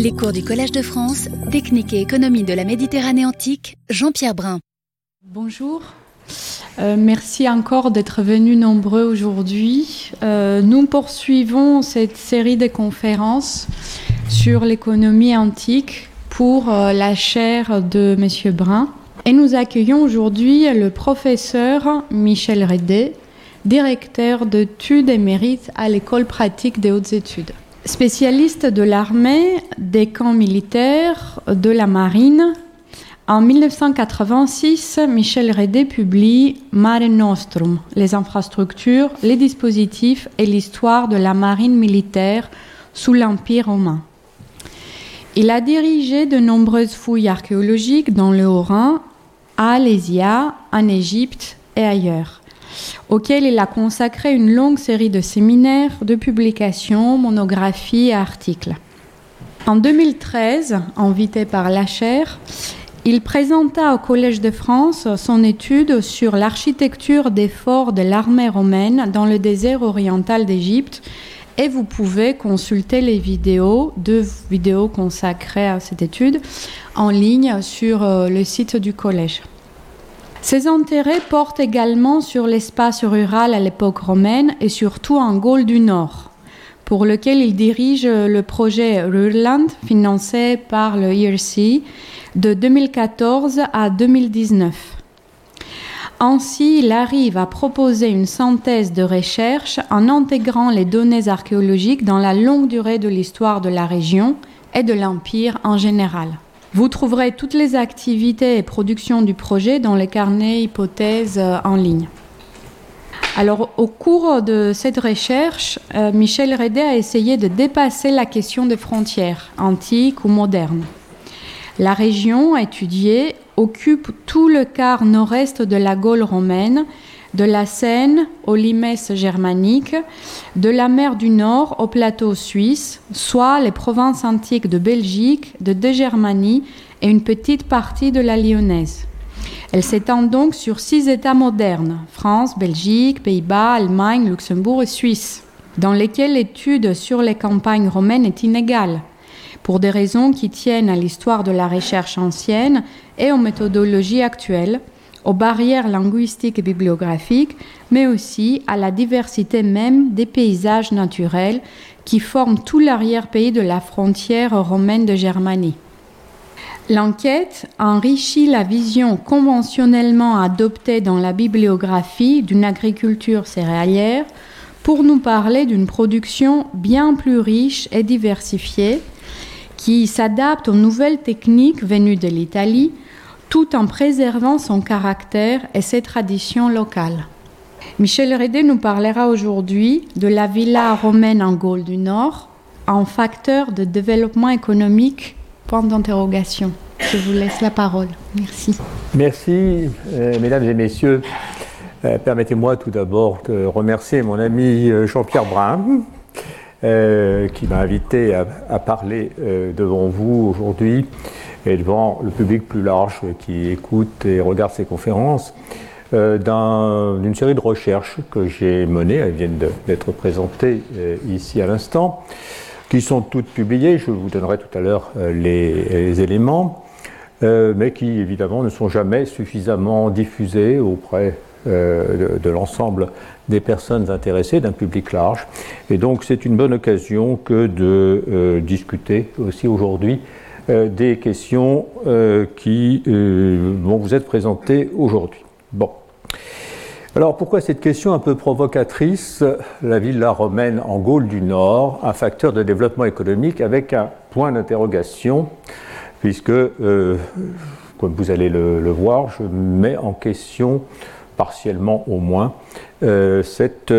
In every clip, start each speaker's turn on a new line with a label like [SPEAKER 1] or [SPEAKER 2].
[SPEAKER 1] Les cours du Collège de France, Technique et économie de la Méditerranée antique, Jean-Pierre Brun.
[SPEAKER 2] Bonjour. Euh, merci encore d'être venus nombreux aujourd'hui. Euh, nous poursuivons cette série de conférences sur l'économie antique pour euh, la chaire de M. Brun. Et nous accueillons aujourd'hui le professeur Michel Redé, directeur d'études et mérites à l'École pratique des hautes études. Spécialiste de l'armée, des camps militaires, de la marine, en 1986, Michel Redé publie Mare Nostrum, les infrastructures, les dispositifs et l'histoire de la marine militaire sous l'Empire romain. Il a dirigé de nombreuses fouilles archéologiques dans le Haut-Rhin, à Alésia, en Égypte et ailleurs auquel il a consacré une longue série de séminaires, de publications, monographies et articles. En 2013, invité par la chaire, il présenta au Collège de France son étude sur l'architecture des forts de l'armée romaine dans le désert oriental d'Égypte et vous pouvez consulter les vidéos, deux vidéos consacrées à cette étude, en ligne sur euh, le site du collège. Ses intérêts portent également sur l'espace rural à l'époque romaine et surtout en Gaule du Nord, pour lequel il dirige le projet Rurland financé par le IRC de 2014 à 2019. Ainsi, il arrive à proposer une synthèse de recherche en intégrant les données archéologiques dans la longue durée de l'histoire de la région et de l'Empire en général. Vous trouverez toutes les activités et productions du projet dans les carnets hypothèses euh, en ligne. Alors, au cours de cette recherche, euh, Michel Redé a essayé de dépasser la question des frontières, antiques ou modernes. La région étudiée occupe tout le quart nord-est de la Gaule romaine de la Seine au Limès germanique, de la mer du Nord au plateau suisse, soit les provinces antiques de Belgique, de De Germanie et une petite partie de la Lyonnaise. Elle s'étend donc sur six États modernes, France, Belgique, Pays-Bas, Allemagne, Luxembourg et Suisse, dans lesquels l'étude sur les campagnes romaines est inégale, pour des raisons qui tiennent à l'histoire de la recherche ancienne et aux méthodologies actuelles, aux barrières linguistiques et bibliographiques, mais aussi à la diversité même des paysages naturels qui forment tout l'arrière-pays de la frontière romaine de Germanie. L'enquête enrichit la vision conventionnellement adoptée dans la bibliographie d'une agriculture céréalière pour nous parler d'une production bien plus riche et diversifiée qui s'adapte aux nouvelles techniques venues de l'Italie, tout en préservant son caractère et ses traditions locales. Michel Redé nous parlera aujourd'hui de la villa romaine en Gaule du Nord, en facteur de développement économique Point d'interrogation. Je vous laisse la parole. Merci.
[SPEAKER 3] Merci, euh, mesdames et messieurs. Euh, permettez-moi tout d'abord de remercier mon ami euh, Jean-Pierre Brun, qui m'a invité à parler devant vous aujourd'hui et devant le public plus large qui écoute et regarde ces conférences, euh, d'une série de recherches que j'ai menées, elles viennent d'être présentées euh, ici à l'instant, qui sont toutes publiées, je vous donnerai tout à l'heure euh, les, éléments, mais qui évidemment ne sont jamais suffisamment diffusées auprès de, de l'ensemble des personnes intéressées, d'un public large. Et donc c'est une bonne occasion que de discuter aussi aujourd'hui euh, des questions euh, qui euh, vont vous être présentées aujourd'hui. Bon. Alors pourquoi cette question un peu provocatrice? La villa romaine en Gaule du Nord, un facteur de développement économique avec un point d'interrogation, puisque, comme vous allez le, voir, je mets en question partiellement au moins cette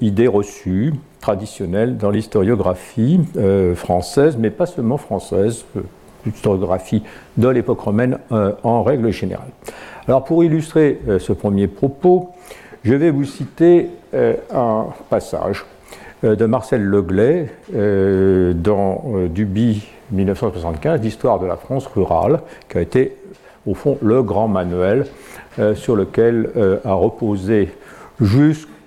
[SPEAKER 3] idée reçue traditionnelle dans l'historiographie euh, française, mais pas seulement française, euh, l'historiographie de l'époque romaine euh, en règle générale. Alors pour illustrer ce premier propos, je vais vous citer un passage de Marcel Leglay dans Duby 1975, l'histoire de la France rurale, qui a été au fond le grand manuel sur lequel a reposé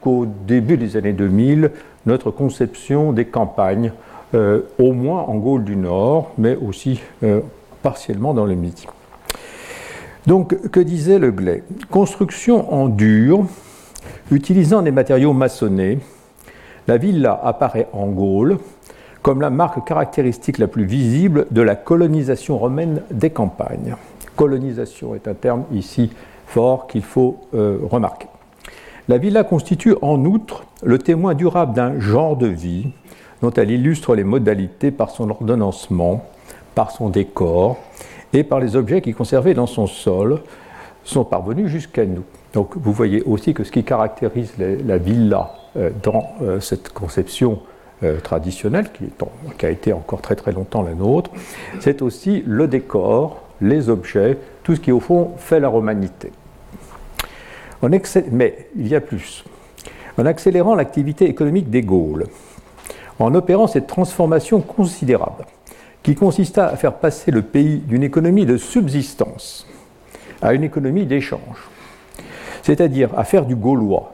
[SPEAKER 3] jusqu'au début des années 2000 notre conception des campagnes au moins en Gaule du Nord, mais aussi partiellement dans le Midi. Donc, que disait Le Glay? Construction en dur, utilisant des matériaux maçonnés, la villa apparaît en Gaule comme la marque caractéristique la plus visible de la colonisation romaine des campagnes. Colonisation est un terme ici fort qu'il faut euh, remarquer. La villa constitue en outre le témoin durable d'un genre de vie dont elle illustre les modalités par son ordonnancement, par son décor et par les objets qui, conservés dans son sol, sont parvenus jusqu'à nous. Donc vous voyez aussi que ce qui caractérise la villa euh, dans euh, cette conception euh, traditionnelle, qui, qui, a été encore très très longtemps la nôtre, c'est aussi le décor, les objets, tout ce qui au fond fait la romanité. Mais il y a plus. En accélérant l'activité économique des Gaules, en opérant cette transformation considérable, qui consista à faire passer le pays d'une économie de subsistance à une économie d'échange, c'est-à-dire à faire du gaulois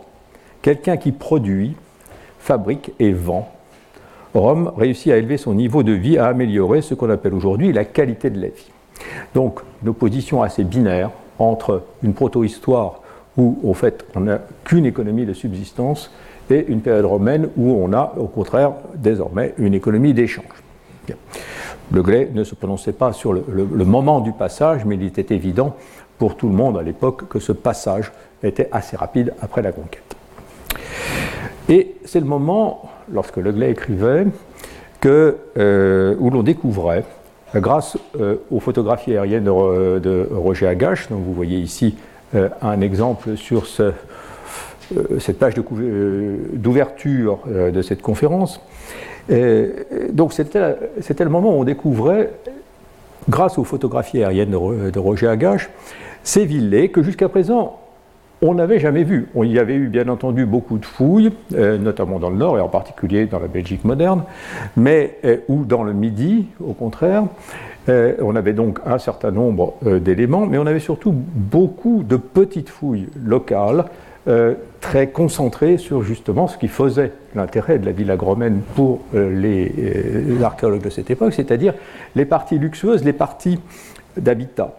[SPEAKER 3] quelqu'un qui produit, fabrique et vend. Rome réussit à élever son niveau de vie, à améliorer ce qu'on appelle aujourd'hui la qualité de la vie. Donc, une opposition assez binaire entre une proto-histoire où, au fait, on n'a qu'une économie de subsistance et une période romaine où on a, au contraire, désormais, une économie d'échange. Le Glay ne se prononçait pas sur le, moment du passage, mais il était évident pour tout le monde à l'époque que ce passage était assez rapide après la conquête. Et c'est le moment, lorsque Le Glay écrivait, que, euh, où l'on découvrait, grâce euh, aux photographies aériennes de, Roger Agache, dont vous voyez ici un exemple sur ce, cette page d'ouverture de cette conférence, donc c'était le moment où on découvrait, grâce aux photographies aériennes de, Roger Agache, ces villets que jusqu'à présent on n'avait jamais vu. On y avait eu bien entendu beaucoup de fouilles, euh, notamment dans le nord et en particulier dans la Belgique moderne, mais euh, ou dans le Midi, au contraire. Euh, on avait donc un certain nombre d'éléments, mais on avait surtout beaucoup de petites fouilles locales euh, très concentré sur justement ce qui faisait l'intérêt de la villa romaine pour euh, les, euh, archéologues de cette époque, c'est-à-dire les parties luxueuses, les parties d'habitat,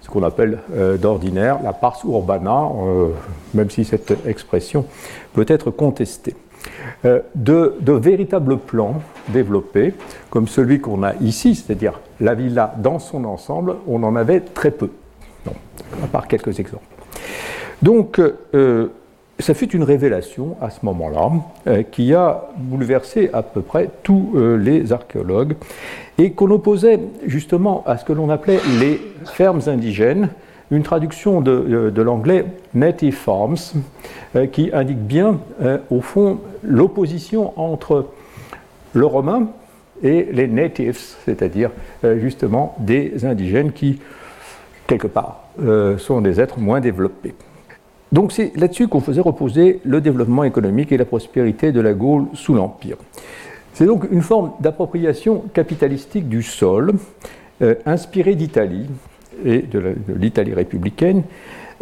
[SPEAKER 3] ce qu'on appelle d'ordinaire la pars urbana, même si cette expression peut être contestée. De, de, véritables plans développés, comme celui qu'on a ici, c'est-à-dire la villa dans son ensemble, on en avait très peu, à part quelques exemples. Donc, euh, ça fut une révélation à ce moment-là euh, qui a bouleversé à peu près tous euh, les archéologues et qu'on opposait justement à ce que l'on appelait les fermes indigènes, une traduction de, l'anglais native farms qui indique bien au fond l'opposition entre le romain et les natives, c'est-à-dire justement des indigènes qui, quelque part, sont des êtres moins développés. Donc c'est là-dessus qu'on faisait reposer le développement économique et la prospérité de la Gaule sous l'Empire. C'est donc une forme d'appropriation capitalistique du sol, euh, inspirée d'Italie et de l'Italie républicaine,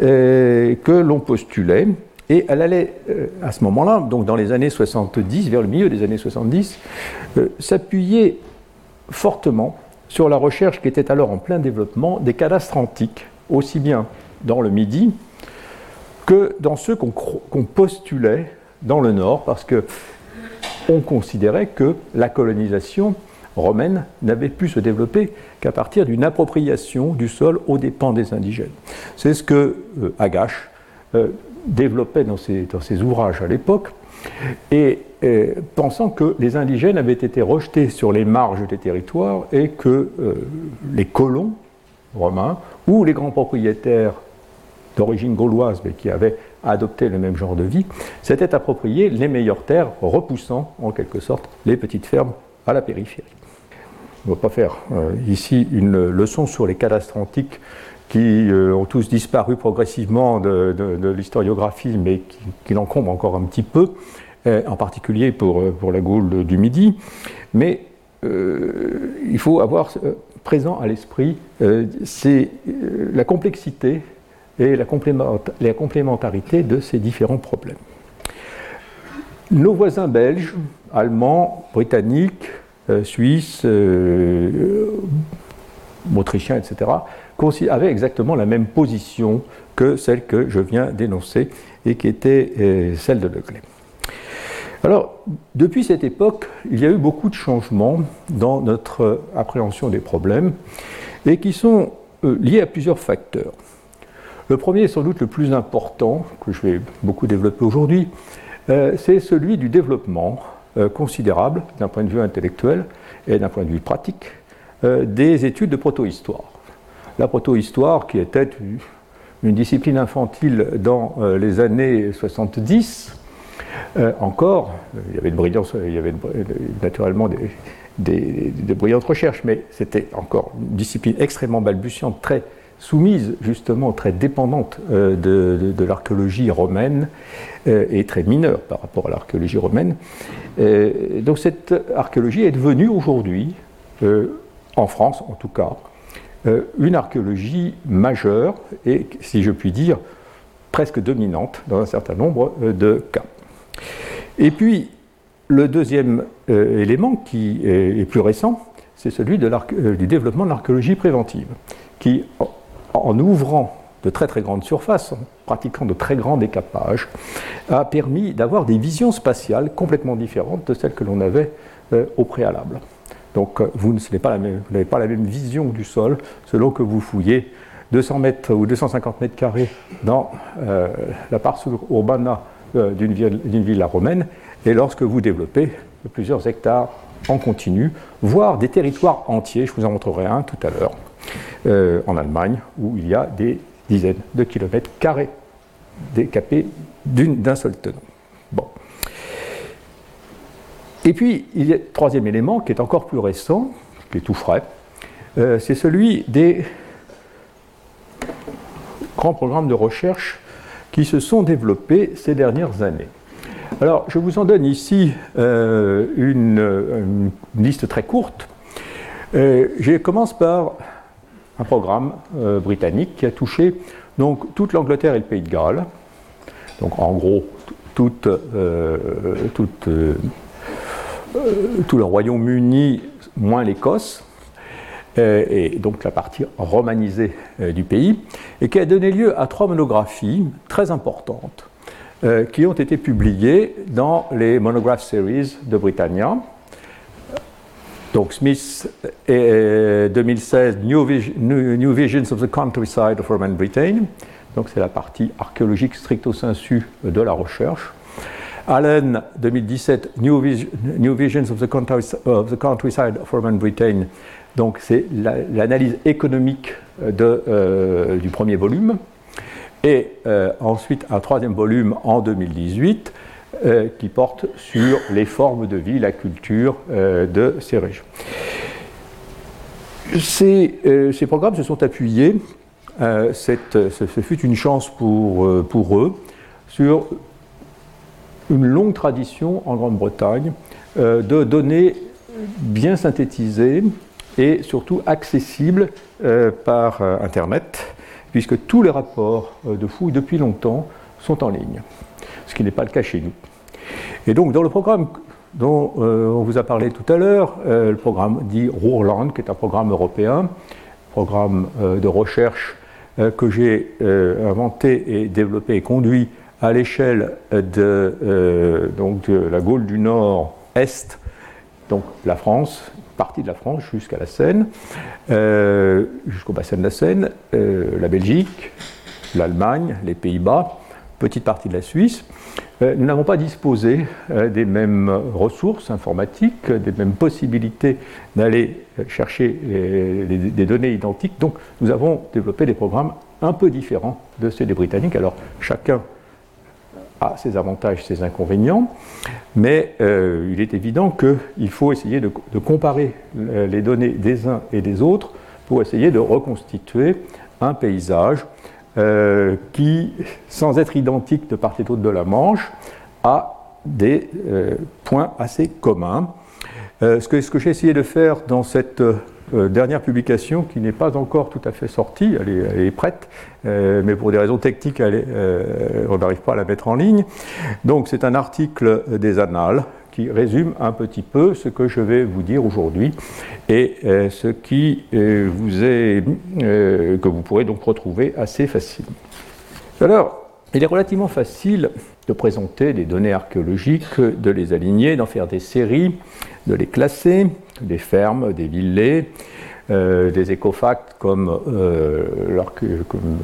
[SPEAKER 3] euh, que l'on postulait. Et elle allait, euh, à ce moment-là, donc dans les années 70, vers le milieu des années 70, s'appuyer fortement sur la recherche qui était alors en plein développement des cadastres antiques, aussi bien dans le Midi que dans ceux qu'on postulait dans le Nord, parce que on considérait que la colonisation romaine n'avait pu se développer qu'à partir d'une appropriation du sol aux dépens des indigènes. C'est ce que euh, Agache euh, développait dans ses, ouvrages à l'époque, et euh, pensant que les indigènes avaient été rejetés sur les marges des territoires et que les colons romains ou les grands propriétaires d'origine gauloise, mais qui avaient adopté le même genre de vie, s'étaient approprié les meilleures terres, repoussant en quelque sorte les petites fermes à la périphérie. Ne va pas faire euh, ici une leçon sur les cadastres antiques qui euh, ont tous disparu progressivement de, l'historiographie, mais qui, l'encombrent encore un petit peu, euh, en particulier pour, la Gaule du Midi. Mais il faut avoir présent à l'esprit la complexité et la, complémentarité de ces différents problèmes. Nos voisins belges, allemands, britanniques, suisses, autrichiens, etc., avaient exactement la même position que celle que je viens d'énoncer et qui était celle de Leclerc. Alors, depuis cette époque, il y a eu beaucoup de changements dans notre appréhension des problèmes et qui sont euh, liés à plusieurs facteurs. Le premier est sans doute le plus important, que je vais beaucoup développer aujourd'hui, euh, c'est celui du développement euh, considérable d'un point de vue intellectuel et d'un point de vue pratique des études de proto-histoire. La proto-histoire, qui était une discipline infantile dans les années 70, euh, encore, il y avait, il y avait naturellement des, brillantes recherches, mais c'était encore une discipline extrêmement balbutiante, très soumise justement, très dépendante euh, de, l'archéologie romaine euh, et très mineure par rapport à l'archéologie romaine. donc cette archéologie est devenue aujourd'hui, en France en tout cas, une archéologie majeure et, si je puis dire, presque dominante dans un certain nombre de cas. Et puis, le deuxième euh, élément qui est, plus récent, c'est celui euh, du développement de l'archéologie préventive, qui, en, ouvrant de très très grandes surfaces, en pratiquant de très grands décapages, a permis d'avoir des visions spatiales complètement différentes de celles que l'on avait euh, au préalable. Donc vous n'avez pas, pas, la même vision du sol selon que vous fouillez 200 mètres ou 250 mètres carrés dans la part urbana euh, d'une ville, romaine, et lorsque vous développez plusieurs hectares en continu, voire des territoires entiers, je vous en montrerai un tout à l'heure, euh, en Allemagne, où il y a des dizaines de kilomètres carrés décapés d'un seul tenant. Bon. Et puis, il y a un troisième élément qui est encore plus récent, qui est tout frais, euh, c'est celui des grands programmes de recherche qui se sont développés ces dernières années. Alors, je vous en donne ici euh, une, liste très courte. Je commence par un programme euh, britannique qui a touché donc, toute l'Angleterre et le Pays de Galles. Donc, en gros, tout le Royaume-Uni moins l'Écosse. Euh, et donc la partie romanisée euh, du pays, et qui a donné lieu à trois monographies très importantes euh, qui ont été publiées dans les Monograph Series de Britannia. Donc Smith, 2016, New, Visions of the Countryside of Roman Britain. Donc c'est la partie archéologique stricto sensu de la recherche. Allen, 2017, New, Visions of the, of the Countryside of Roman Britain. Donc c'est l'analyse économique euh, du premier volume. Et euh, ensuite un troisième volume en 2018 euh, qui porte sur les formes de vie, la culture de ces régions. Ces, ces, programmes se sont appuyés, ce, fut une chance pour, pour eux, sur une longue tradition en Grande-Bretagne de données bien synthétisées et surtout accessible euh, par euh, Internet, puisque tous les rapports euh, de fouilles depuis longtemps sont en ligne, ce qui n'est pas le cas chez nous. Et donc dans le programme dont on vous a parlé tout à l'heure, le programme dit Ruhrland, qui est un programme européen, programme de recherche que j'ai inventé et développé et conduit à l'échelle de, de la Gaule du Nord-Est, donc la France, partie de la France jusqu'à la Seine, euh, jusqu'au bassin de la Seine, euh, la Belgique, l'Allemagne, les Pays-Bas, petite partie de la Suisse. Euh, nous n'avons pas disposé des mêmes ressources informatiques, des mêmes possibilités d'aller chercher des données identiques. Donc nous avons développé des programmes un peu différents de ceux des Britanniques. Alors chacun a ses avantages, ses inconvénients, mais euh, il est évident qu'il faut essayer de, comparer euh, les données des uns et des autres pour essayer de reconstituer un paysage euh, qui, sans être identique de part et d'autre de la Manche, a des points assez communs. ce que, ce que j'ai essayé de faire dans cette euh, dernière publication qui n'est pas encore tout à fait sortie, elle est, prête, euh, mais pour des raisons techniques, euh, on n'arrive pas à la mettre en ligne. Donc c'est un article des Annales qui résume un petit peu ce que je vais vous dire aujourd'hui et euh, ce qui euh, vous est, que vous pourrez donc retrouver assez facilement. Alors, il est relativement facile de présenter des données archéologiques, de les aligner, d'en faire des séries, de les classer, des fermes, des villets, des écofacts comme,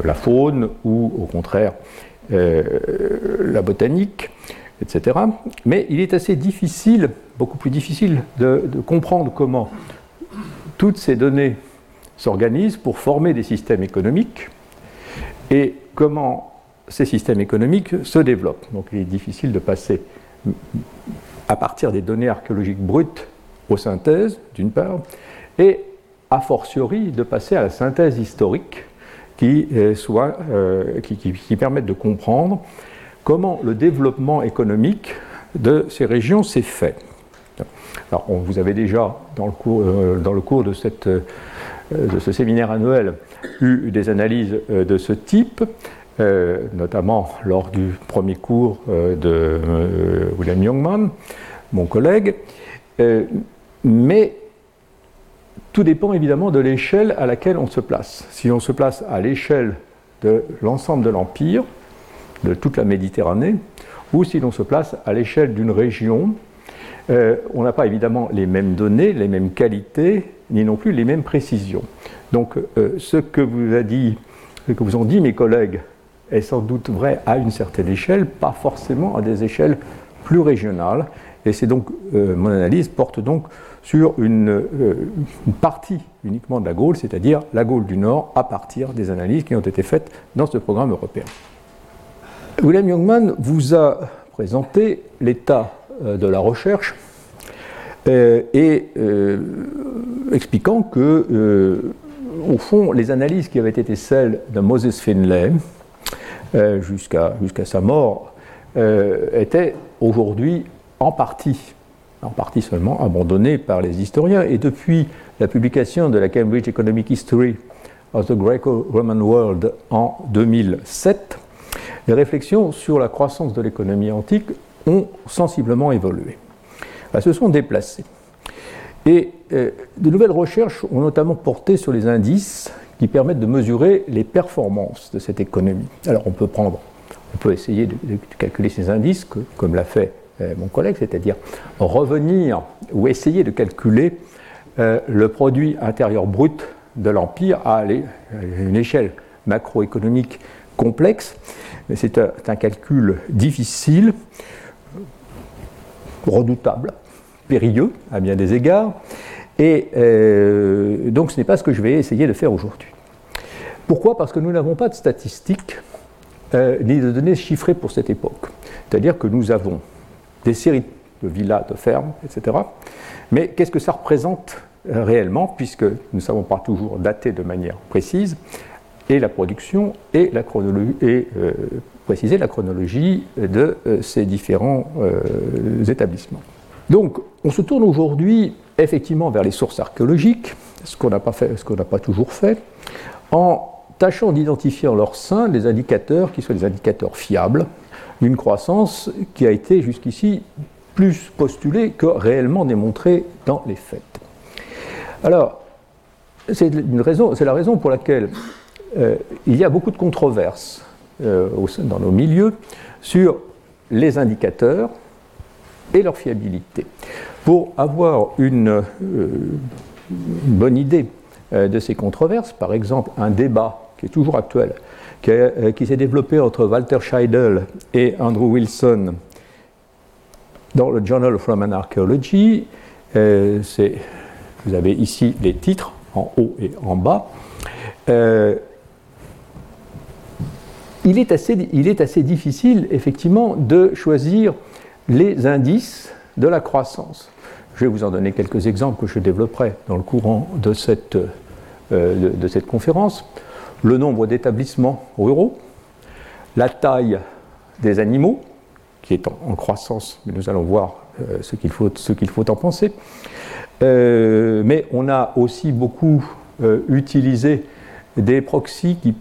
[SPEAKER 3] la faune ou au contraire la botanique etc. Mais il est assez difficile, beaucoup plus difficile, de, comprendre comment toutes ces données s'organisent pour former des systèmes économiques et comment ces systèmes économiques se développent. Donc il est difficile de passer à partir des données archéologiques brutes aux synthèses, d'une part, et a fortiori de passer à la synthèse historique qui, euh, soit, euh, qui, qui permette de comprendre comment le développement économique de ces régions s'est fait. Alors, on, vous avez déjà, dans le cours, euh, dans le cours de, cette, euh, de, ce séminaire annuel, eu des analyses euh, de ce type, notamment lors du premier cours de William Youngman, mon collègue. mais tout dépend évidemment de l'échelle à laquelle on se place. Si on se place à l'échelle de l'ensemble de l'Empire, de toute la Méditerranée, ou si l'on se place à l'échelle d'une région, euh, on n'a pas évidemment les mêmes données, les mêmes qualités, ni non plus les mêmes précisions. Donc euh, ce que vous a dit, ce que vous ont dit mes collègues est sans doute vrai à une certaine échelle, pas forcément à des échelles plus régionales. Et c'est donc euh, mon analyse porte donc sur une, une, partie uniquement de la Gaule, c'est-à-dire la Gaule du Nord, à partir des analyses qui ont été faites dans ce programme européen. William Youngman vous a présenté l'état euh, de la recherche euh, et euh, expliquant que, au fond, les analyses qui avaient été celles de Moses Finlay jusqu'à sa mort étaient aujourd'hui en partie, en partie seulement, abandonnées par les historiens. Et depuis la publication de la Cambridge Economic History of the Greco-Roman World en 2007, les réflexions sur la croissance de l'économie antique ont sensiblement évolué. Elles se sont déplacées. Et euh, de nouvelles recherches ont notamment porté sur les indices qui permettent de mesurer les performances de cette économie. Alors on peut prendre, on peut essayer de, calculer ces indices, comme l'a fait euh, mon collègue, c'est-à-dire revenir ou essayer de calculer euh, le produit intérieur brut de l'Empire à une échelle macroéconomique complexe c'est un, calcul difficile, redoutable, périlleux à bien des égards, et euh, donc ce n'est pas ce que je vais essayer de faire aujourd'hui. Pourquoi? Parce que nous n'avons pas de statistiques euh, ni de données chiffrées pour cette époque. C'est-à-dire que nous avons des séries de villas, de fermes, etc. Mais qu'est-ce que ça représente euh, réellement, puisque nous ne savons pas toujours dater de manière précise et la production et, la chronologie, et euh, préciser la chronologie de euh, ces différents euh, établissements. Donc, on se tourne aujourd'hui effectivement vers les sources archéologiques, ce qu'on n'a pas, pas toujours fait, en tâchant d'identifier en leur sein des indicateurs qui soient des indicateurs fiables d'une croissance qui a été jusqu'ici plus postulée que réellement démontrée dans les faits. Alors, c'est la raison pour laquelle euh, il y a beaucoup de controverses euh, dans nos milieux sur les indicateurs et leur fiabilité. Pour avoir une, euh, bonne idée de ces controverses, par exemple un débat qui est toujours actuel, qui, s'est développé entre Walter Scheidel et Andrew Wilson dans le Journal of Roman Archaeology. vous avez ici les titres en haut et en bas il est, assez, il est assez difficile, effectivement, de choisir les indices de la croissance. Je vais vous en donner quelques exemples que je développerai dans le courant de cette, euh, de, cette conférence. Le nombre d'établissements ruraux, la taille des animaux, qui est en, croissance, mais nous allons voir euh, ce qu'il faut, faut, en penser. Euh, mais on a aussi beaucoup utilisé des proxys qui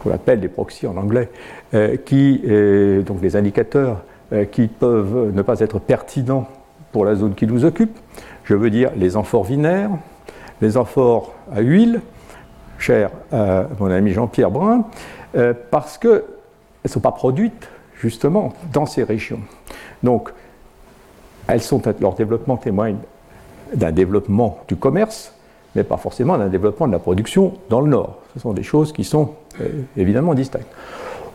[SPEAKER 3] qu'on appelle des proxys en anglais, euh, qui, euh, donc des indicateurs euh, qui peuvent ne pas être pertinents pour la zone qui nous occupe. Je veux dire les amphores vinaires, les amphores à huile, cher mon ami Jean-Pierre Brun, parce qu'elles ne sont pas produites justement dans ces régions. Donc, elles sont, leur développement témoigne d'un développement du commerce, mais pas forcément d'un développement de la production dans le nord. Ce sont des choses qui sont euh, évidemment distinctes.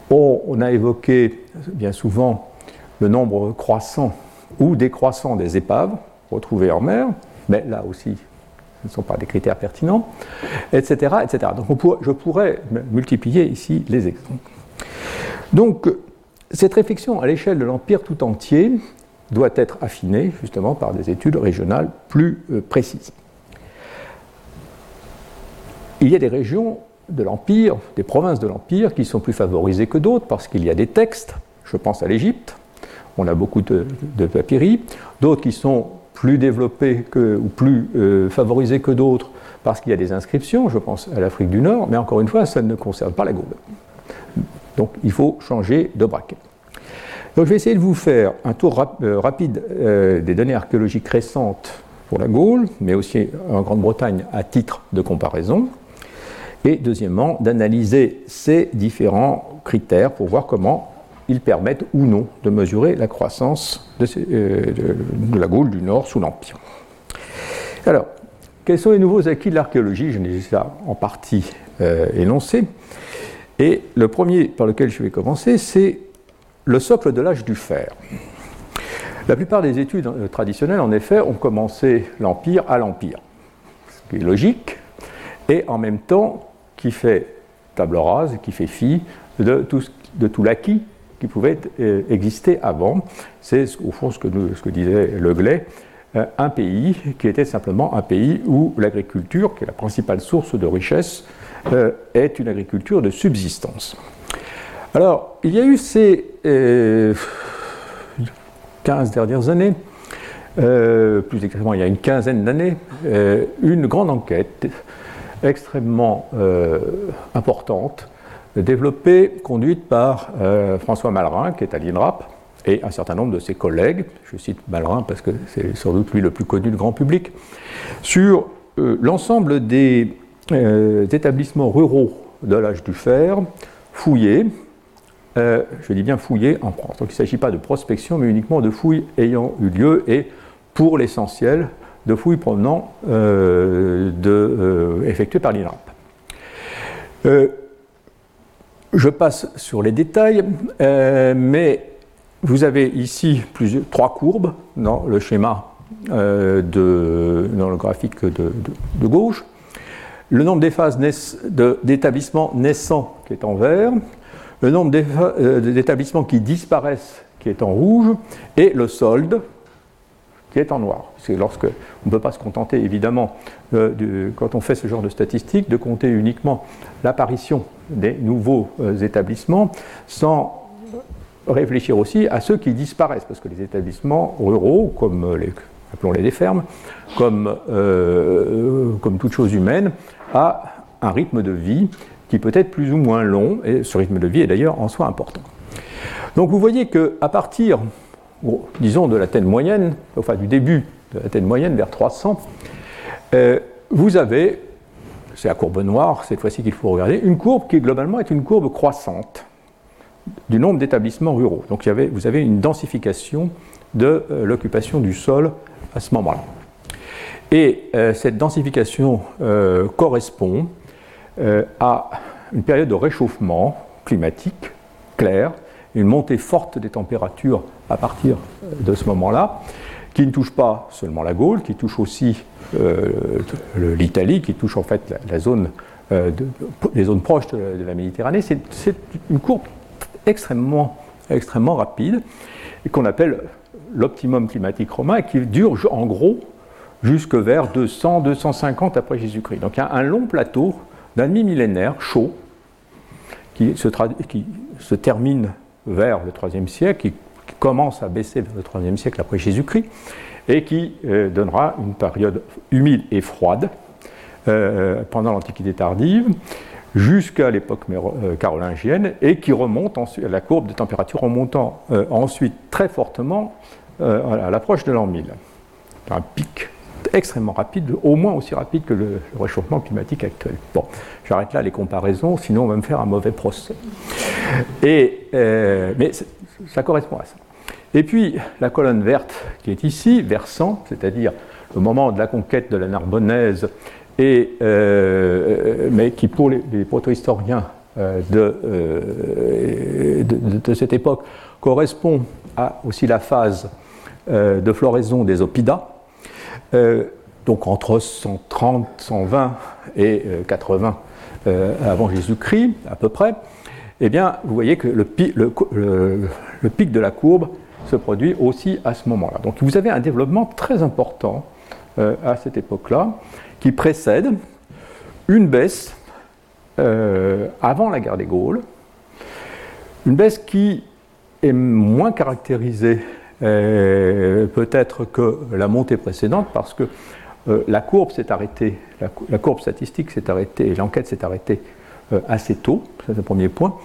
[SPEAKER 3] On, a évoqué bien souvent le nombre croissant ou décroissant des épaves retrouvées en mer, mais là aussi, ce ne sont pas des critères pertinents, etc. etc. Donc je pourrais multiplier ici les exemples. Donc cette réflexion à l'échelle de l'Empire tout entier doit être affinée justement par des études régionales plus euh, précises. Il y a des régions de l'Empire, des provinces de l'Empire qui sont plus favorisées que d'autres parce qu'il y a des textes, je pense à l'Égypte, on a beaucoup de, de papyri, d'autres qui sont plus développés ou plus euh, favorisés que d'autres parce qu'il y a des inscriptions, je pense à l'Afrique du Nord, mais encore une fois, ça ne concerne pas la Gaule. Donc il faut changer de braquet. Donc je vais essayer de vous faire un tour euh, rapide euh, des données archéologiques récentes pour la Gaule, mais aussi en Grande-Bretagne à titre de comparaison. Et deuxièmement, d'analyser ces différents critères pour voir comment ils permettent ou non de mesurer la croissance de, euh, la Gaule du Nord sous l'Empire. Alors, quels sont les nouveaux acquis de l'archéologie? Je l'ai déjà en partie énoncé. Et le premier par lequel je vais commencer, c'est le socle de l'âge du fer. La plupart des études euh, traditionnelles, en effet, ont commencé l'Empire à l'Empire, ce qui est logique, et en même temps qui fait table rase, qui fait fi de tout, de tout l'acquis qui pouvait euh, exister avant. C'est au fond ce que, disait Le Glay, euh, un pays qui était simplement un pays où l'agriculture, qui est la principale source de richesse, est une agriculture de subsistance. Alors, il y a eu ces 15 euh, dernières années, euh, plus exactement il y a une quinzaine d'années, euh, une grande enquête extrêmement importante, développée, conduite par François Malrin, qui est à l'INRAP, et un certain nombre de ses collègues, je cite Malrin parce que c'est sans doute lui le plus connu du grand public, sur l'ensemble des établissements ruraux de l'âge du fer, fouillés, euh, je dis bien fouillé en France. Donc il ne s'agit pas de prospection, mais uniquement de fouilles ayant eu lieu et pour l'essentiel de fouilles provenant euh, de, euh, effectuées par l'INRAP. je passe sur les détails, mais vous avez ici plusieurs, trois courbes dans le schéma de, dans le graphique de, gauche. Le nombre d'établissements naissants qui est en vert, le nombre euh, d'établissements qui disparaissent, qui est en rouge, et le solde, qui est en noir. C'est lorsque on ne peut pas se contenter, évidemment, euh, quand on fait ce genre de statistiques, de compter uniquement l'apparition des nouveaux euh, établissements, sans réfléchir aussi à ceux qui disparaissent, parce que les établissements ruraux, comme les, appelons-les des fermes, comme, comme toute chose humaine, a un rythme de vie qui peut être plus ou moins long, et ce rythme de vie est d'ailleurs en soi important. Donc vous voyez qu'à partir, disons, de la tête moyenne, enfin du début de la tête moyenne vers 300, euh, vous avez, c'est la courbe noire cette fois-ci qu'il faut regarder, une courbe qui globalement est une courbe croissante du nombre d'établissements ruraux. Donc vous avez une densification de euh, l'occupation du sol à ce moment-là. Et euh, cette densification correspond à une période de réchauffement climatique clair, une montée forte des températures à partir de ce moment-là, qui ne touche pas seulement la Gaule, qui touche aussi euh, l'Italie, qui touche en fait la, zone, euh, les zones proches de, la Méditerranée. C'est une courbe extrêmement, extrêmement rapide qu'on appelle l'optimum climatique romain qui dure en gros jusque vers 200-250 après Jésus-Christ. Donc il y a un long plateau d'un demi-millénaire chaud qui se, qui se, termine vers le IIIe siècle, qui, commence à baisser vers le IIIe siècle après Jésus-Christ, et qui euh, donnera une période humide et froide euh, pendant l'Antiquité tardive jusqu'à l'époque euh, carolingienne et qui remonte ensuite, la courbe de température remontant ensuite très fortement à l'approche de l'an 1000. Un pic extrêmement rapide, au moins aussi rapide que le, réchauffement climatique actuel. Bon, j'arrête là les comparaisons, sinon on va me faire un mauvais procès. Et, mais ça correspond à ça. Et puis la colonne verte qui est ici, versant, c'est-à-dire le moment de la conquête de la Narbonnaise, et, euh, mais qui pour les, protohistoriens euh, euh, de, de, cette époque correspond à aussi la phase de floraison des Opidas, donc entre 130, 120 et 80 avant Jésus-Christ à peu près, eh bien vous voyez que le, pic de la courbe se produit aussi à ce moment-là. Donc vous avez un développement très important euh, à cette époque-là qui précède une baisse euh, avant la guerre des Gaules, une baisse qui est moins caractérisée euh, peut-être que la montée précédente parce que la courbe s'est arrêtée, la, courbe statistique s'est arrêtée, l'enquête s'est arrêtée assez tôt, c'est le premier point.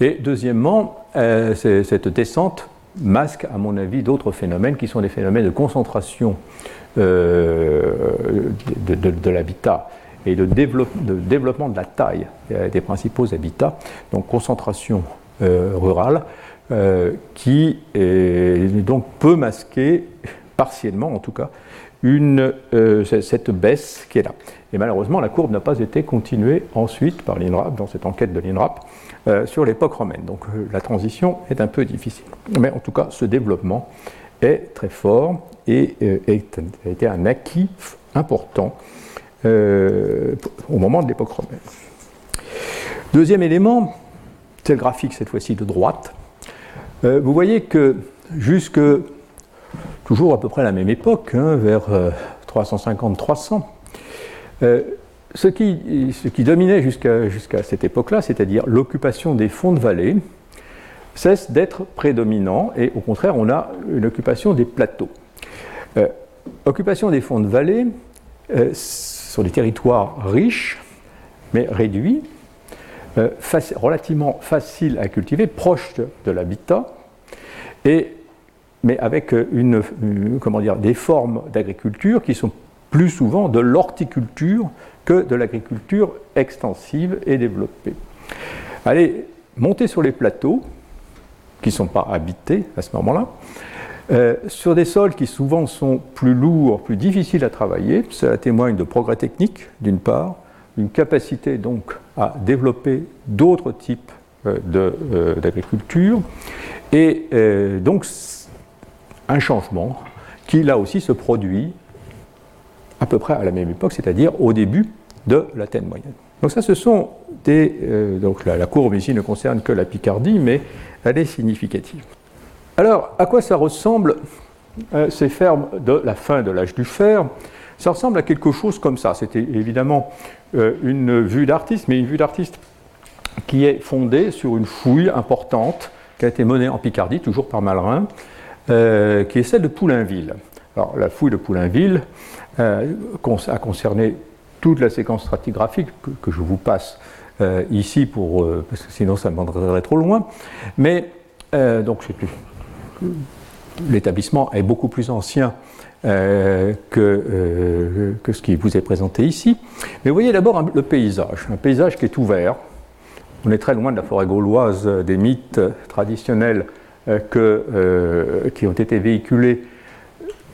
[SPEAKER 3] Et deuxièmement, cette descente masque, à mon avis, d'autres phénomènes qui sont des phénomènes de concentration euh, de, l'habitat et de, développement de la taille euh, des principaux habitats, donc concentration euh, rurale, qui donc peut masquer partiellement en tout cas une, cette baisse qui est là. Et malheureusement, la courbe n'a pas été continuée ensuite par l'INRAP, dans cette enquête de l'INRAP, euh, sur l'époque romaine. Donc euh, la transition est un peu difficile. Mais en tout cas, ce développement est très fort et euh, a été un acquis important au moment de l'époque romaine. Deuxième élément, c'est le graphique cette fois-ci de droite. Vous voyez que jusque toujours à peu près la même époque, hein, vers 350-300, ce qui, ce qui dominait jusqu'à cette époque-là, c'est-à-dire l'occupation des fonds de vallée, cesse d'être prédominant et au contraire, on a une occupation des plateaux. Euh, occupation des fonds de vallée euh, sur des territoires riches, mais réduits, euh, relativement faciles à cultiver, proches de, l'habitat, mais avec comment dire, des formes d'agriculture qui sont plus souvent de l'horticulture que de l'agriculture extensive et développée. Allez, monter sur les plateaux, qui ne sont pas habités à ce moment-là, euh, sur des sols qui souvent sont plus lourds, plus difficiles à travailler, cela témoigne de progrès techniques d'une part, une capacité donc à développer d'autres types euh, euh, d'agriculture, et donc un changement qui là aussi se produit à peu près à la même époque, c'est-à-dire au début de l'Athènes moyenne. Donc ça, ce sont des... Euh, donc la, courbe ici ne concerne que la Picardie, mais elle est significative. Alors, à quoi ça ressemble euh, ces fermes de la fin de l'âge du fer? Ça ressemble à quelque chose comme ça. C'était évidemment euh, une vue d'artiste, mais une vue d'artiste qui est fondée sur une fouille importante qui a été menée en Picardie, toujours par Malrin, qui est celle de Poulainville. Alors, la fouille de Poulainville, euh, a concerné toute la séquence stratigraphique que, je vous passe euh, ici euh, parce que sinon ça me trop loin. Mais donc l'établissement est beaucoup plus ancien que, que, ce qui vous est présenté ici. Mais voyez d'abord le paysage, un paysage qui est ouvert. On est très loin de la forêt gauloise, des mythes traditionnels qui ont été véhiculés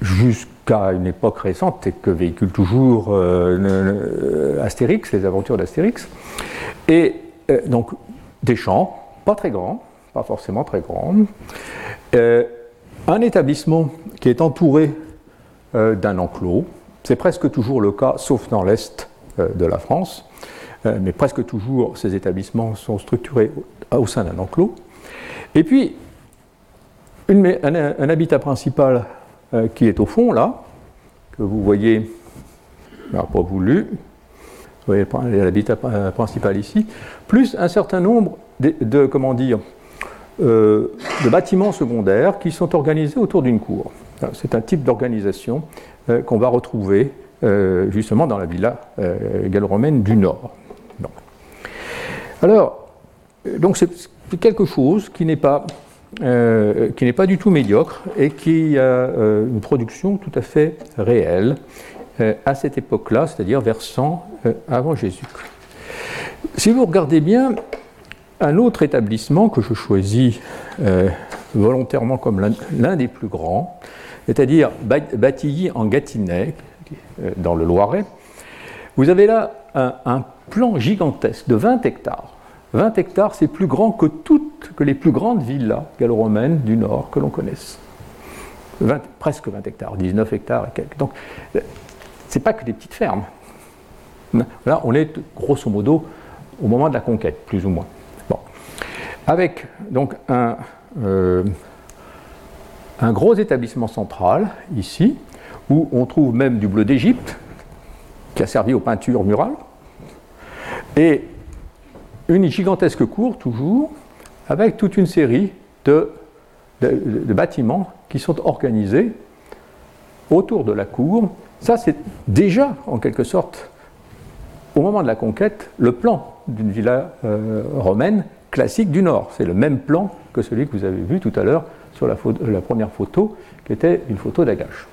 [SPEAKER 3] jusqu'à une époque récente et que véhicule toujours euh, Astérix, les aventures d'Astérix. Et euh, donc des champs, pas très grands, pas forcément très grands. Euh, un établissement qui est entouré d'un enclos, c'est presque toujours le cas, sauf dans l'Est de la France, mais presque toujours ces établissements sont structurés au, sein d'un enclos. Et puis, un, habitat principal euh, qui est au fond là, que vous voyez, pas voulu, vous voyez l'habitat principal ici, plus un certain nombre de, comment dire, euh, de bâtiments secondaires qui sont organisés autour d'une cour. C'est un type d'organisation euh, qu'on va retrouver justement dans la villa gallo-romaine du Nord. Alors, c'est quelque chose qui n'est pas qui n'est pas du tout médiocre et qui a une production tout à fait réelle à cette époque-là, c'est-à-dire vers 100 avant Jésus. Si vous regardez bien, un autre établissement que je choisis volontairement comme l'un des plus grands, c'est-à-dire Batilly en Gâtinais, dans le Loiret, vous avez là un, plan gigantesque de 20 hectares. 20 hectares, c'est plus grand que toutes que les plus grandes villas gallo-romaines du nord que l'on connaisse. presque 20 hectares, 19 hectares et quelques. Donc, ce n'est pas que des petites fermes. Là, on est grosso modo au moment de la conquête, plus ou moins. Bon. Avec donc un, euh, un gros établissement central, ici, où on trouve même du bleu d'Égypte, qui a servi aux peintures murales, et une gigantesque cour toujours, avec toute une série de, bâtiments qui sont organisés autour de la cour. Ça, c'est déjà, en quelque sorte, au moment de la conquête, le plan d'une villa euh, romaine classique du Nord. C'est le même plan que celui que vous avez vu tout à l'heure sur la, la, première photo, qui était une photo d'Agache.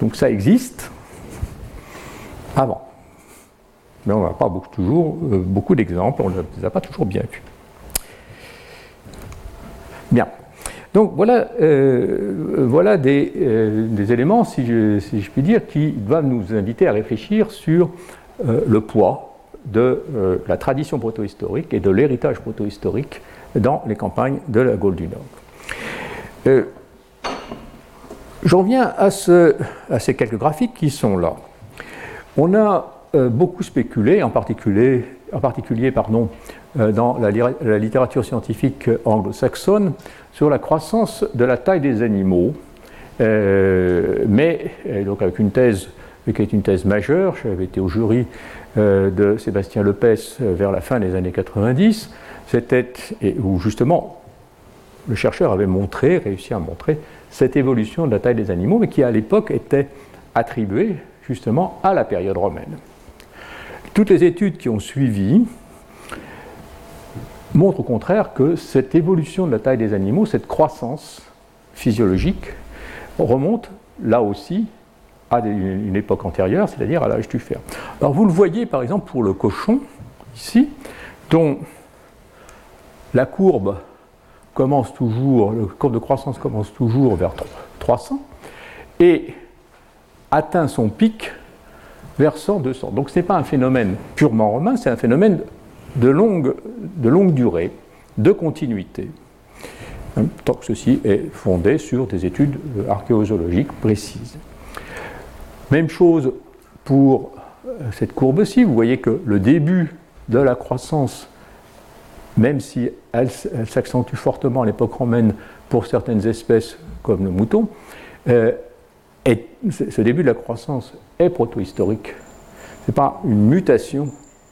[SPEAKER 3] Donc ça existe, avant. Mais on n'a pas toujours, euh, beaucoup d'exemples, on ne les a pas toujours bien vus. Bien. Donc voilà, euh, voilà des, euh, éléments, si je, si je, puis dire, qui doivent nous inviter à réfléchir sur le poids de la tradition proto-historique et de l'héritage proto-historique dans les campagnes de la Gaule du Nord. J'en viens à, ce, à ces quelques graphiques qui sont là. On a euh, beaucoup spéculé, en particulier, pardon, euh, dans la, littérature scientifique anglo-saxonne, sur la croissance de la taille des animaux, euh, mais donc avec une thèse qui est une thèse majeure, j'avais été au jury de Sébastien Lepès vers la fin des années 90, c'était où justement le chercheur avait montré, réussi à montrer cette évolution de la taille des animaux, mais qui à l'époque était attribuée justement à la période romaine. Toutes les études qui ont suivi montrent au contraire que cette évolution de la taille des animaux, cette croissance physiologique, remonte là aussi à une époque antérieure, c'est-à-dire à, l'âge du fer. Alors vous le voyez par exemple pour le cochon, ici, dont la courbe commence toujours, la courbe de croissance commence toujours vers 300, et atteint son pic vers 100, 200. Donc ce n'est pas un phénomène purement romain, c'est un phénomène de longue, de longue durée, de continuité. Tant que ceci est fondé sur des études euh, archéozoologiques précises. Même chose pour euh, cette courbe-ci. Vous voyez que le début de la croissance, même si elle, s'accentue fortement à l'époque romaine pour certaines espèces comme le mouton, euh, ce début de la croissance est proto-historique. Ce n'est pas une mutation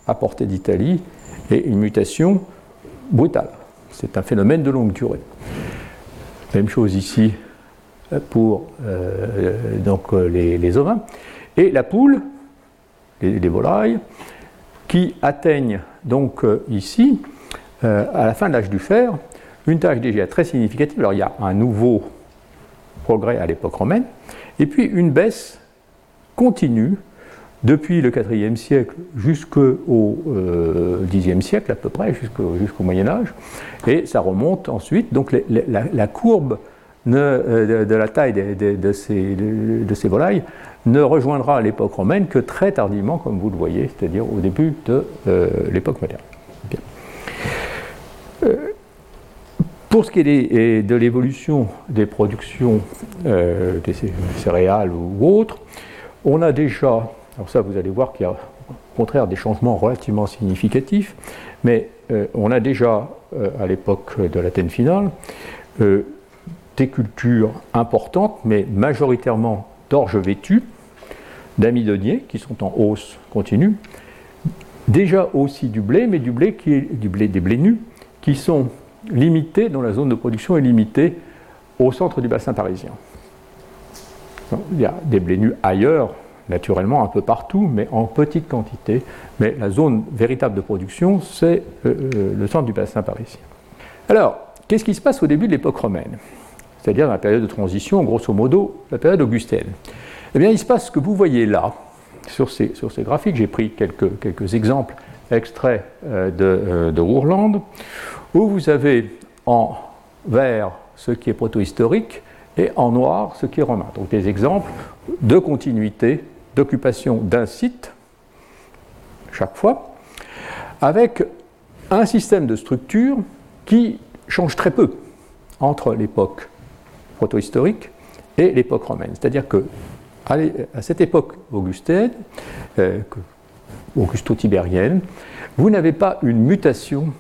[SPEAKER 3] apportée d'Italie et une mutation brutale. C'est un phénomène de longue durée. Même chose ici pour euh, donc, les, ovins. Et la poule, les, volailles, qui atteignent donc euh, ici, euh, à la fin de l'âge du fer, une taille déjà très significative. Alors il y a un nouveau progrès à l'époque romaine, et puis une baisse continue depuis le IVe siècle jusqu'au euh, Xe siècle à peu près, jusqu'au Moyen Âge, et ça remonte ensuite. Donc la, courbe euh, de, la taille de, ces, volailles ne rejoindra l'époque romaine que très tardivement, comme vous le voyez, c'est-à-dire au début de l'époque moderne. Pour ce qui est de l'évolution des productions euh, des céréales ou autres, on a déjà, alors ça vous allez voir qu'il y a au contraire des changements relativement significatifs, mais euh, on a déjà euh, à l'époque de l'Athènes finale des cultures importantes, mais majoritairement d'orge vêtue, d'amidoniers qui sont en hausse continue, déjà aussi du blé, mais du blé qui est du blé des blés nus, qui sont limité, dont la zone de production est limitée au centre du bassin parisien. il y a des blés nus ailleurs, naturellement un peu partout, mais en petite quantité. Mais la zone véritable de production, c'est euh, euh, le centre du bassin parisien. Alors, qu'est-ce qui se passe au début de l'époque romaine? C'est-à-dire dans la période de transition, grosso modo, la période augustaine. Eh bien, il se passe ce que vous voyez là, sur ces, sur ces graphiques. J'ai pris quelques, quelques exemples extraits de, de Wourland, où vous avez en vert ce qui est proto-historique et en noir ce qui est romain. Donc des exemples de continuité d'occupation d'un site chaque fois, avec un système de structure qui change très peu entre l'époque proto-historique et l'époque romaine. C'est-à-dire que à cette époque augustaine, euh, augusto-tibérienne, vous n'avez pas une mutation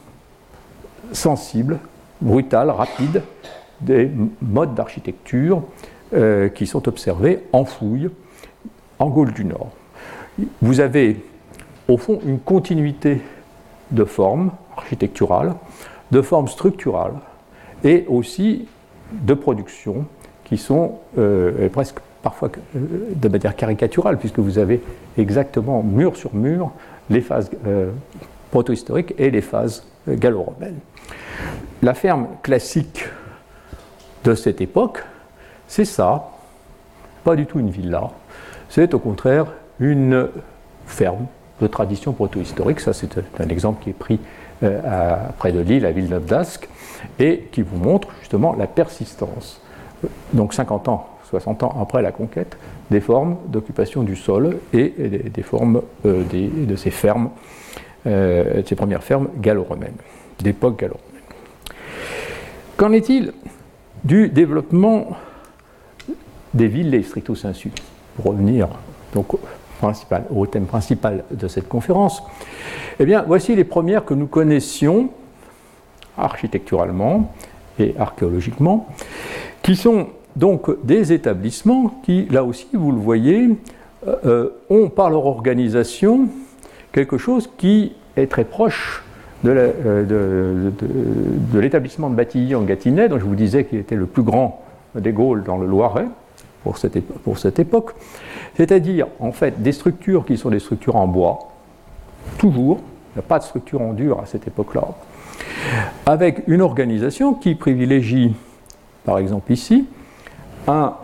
[SPEAKER 3] sensible, brutale, rapide des modes d'architecture euh, qui sont observés en fouille en Gaule du Nord. Vous avez au fond une continuité de formes architecturales, de formes structurales et aussi de production qui sont euh, presque parfois euh, de manière caricaturale, puisque vous avez exactement mur sur mur les phases proto-historiques et les phases gallo-romaines. La ferme classique de cette époque, c'est ça, pas du tout une villa, c'est au contraire une ferme de tradition proto-historique. Ça, c'est un exemple qui est pris euh, près de Lille, à Villeneuve d'Ascq, et qui vous montre justement la persistance, donc 50 ans, 60 ans après la conquête, des formes d'occupation du sol et des, formes euh, de ces fermes, euh, de ces premières fermes gallo-romaines, d'époque gallo-romaine. Qu'en est-il du développement des villes stricto sensu Pour revenir au thème principal de cette conférence, eh bien, voici les premières que nous connaissions architecturalement et archéologiquement, qui sont donc des établissements qui, là aussi, vous le voyez, euh, ont par leur organisation quelque chose qui est très proche euh, de l'établissement de, Batilly en Gâtinais, dont je vous disais qu'il était le plus grand des Gaules dans le Loiret pour cette, pour cette époque, c'est-à-dire en fait des structures qui sont des structures en bois, toujours, il n'y a pas de structure en dur à cette époque-là, avec une organisation qui privilégie, par exemple ici, un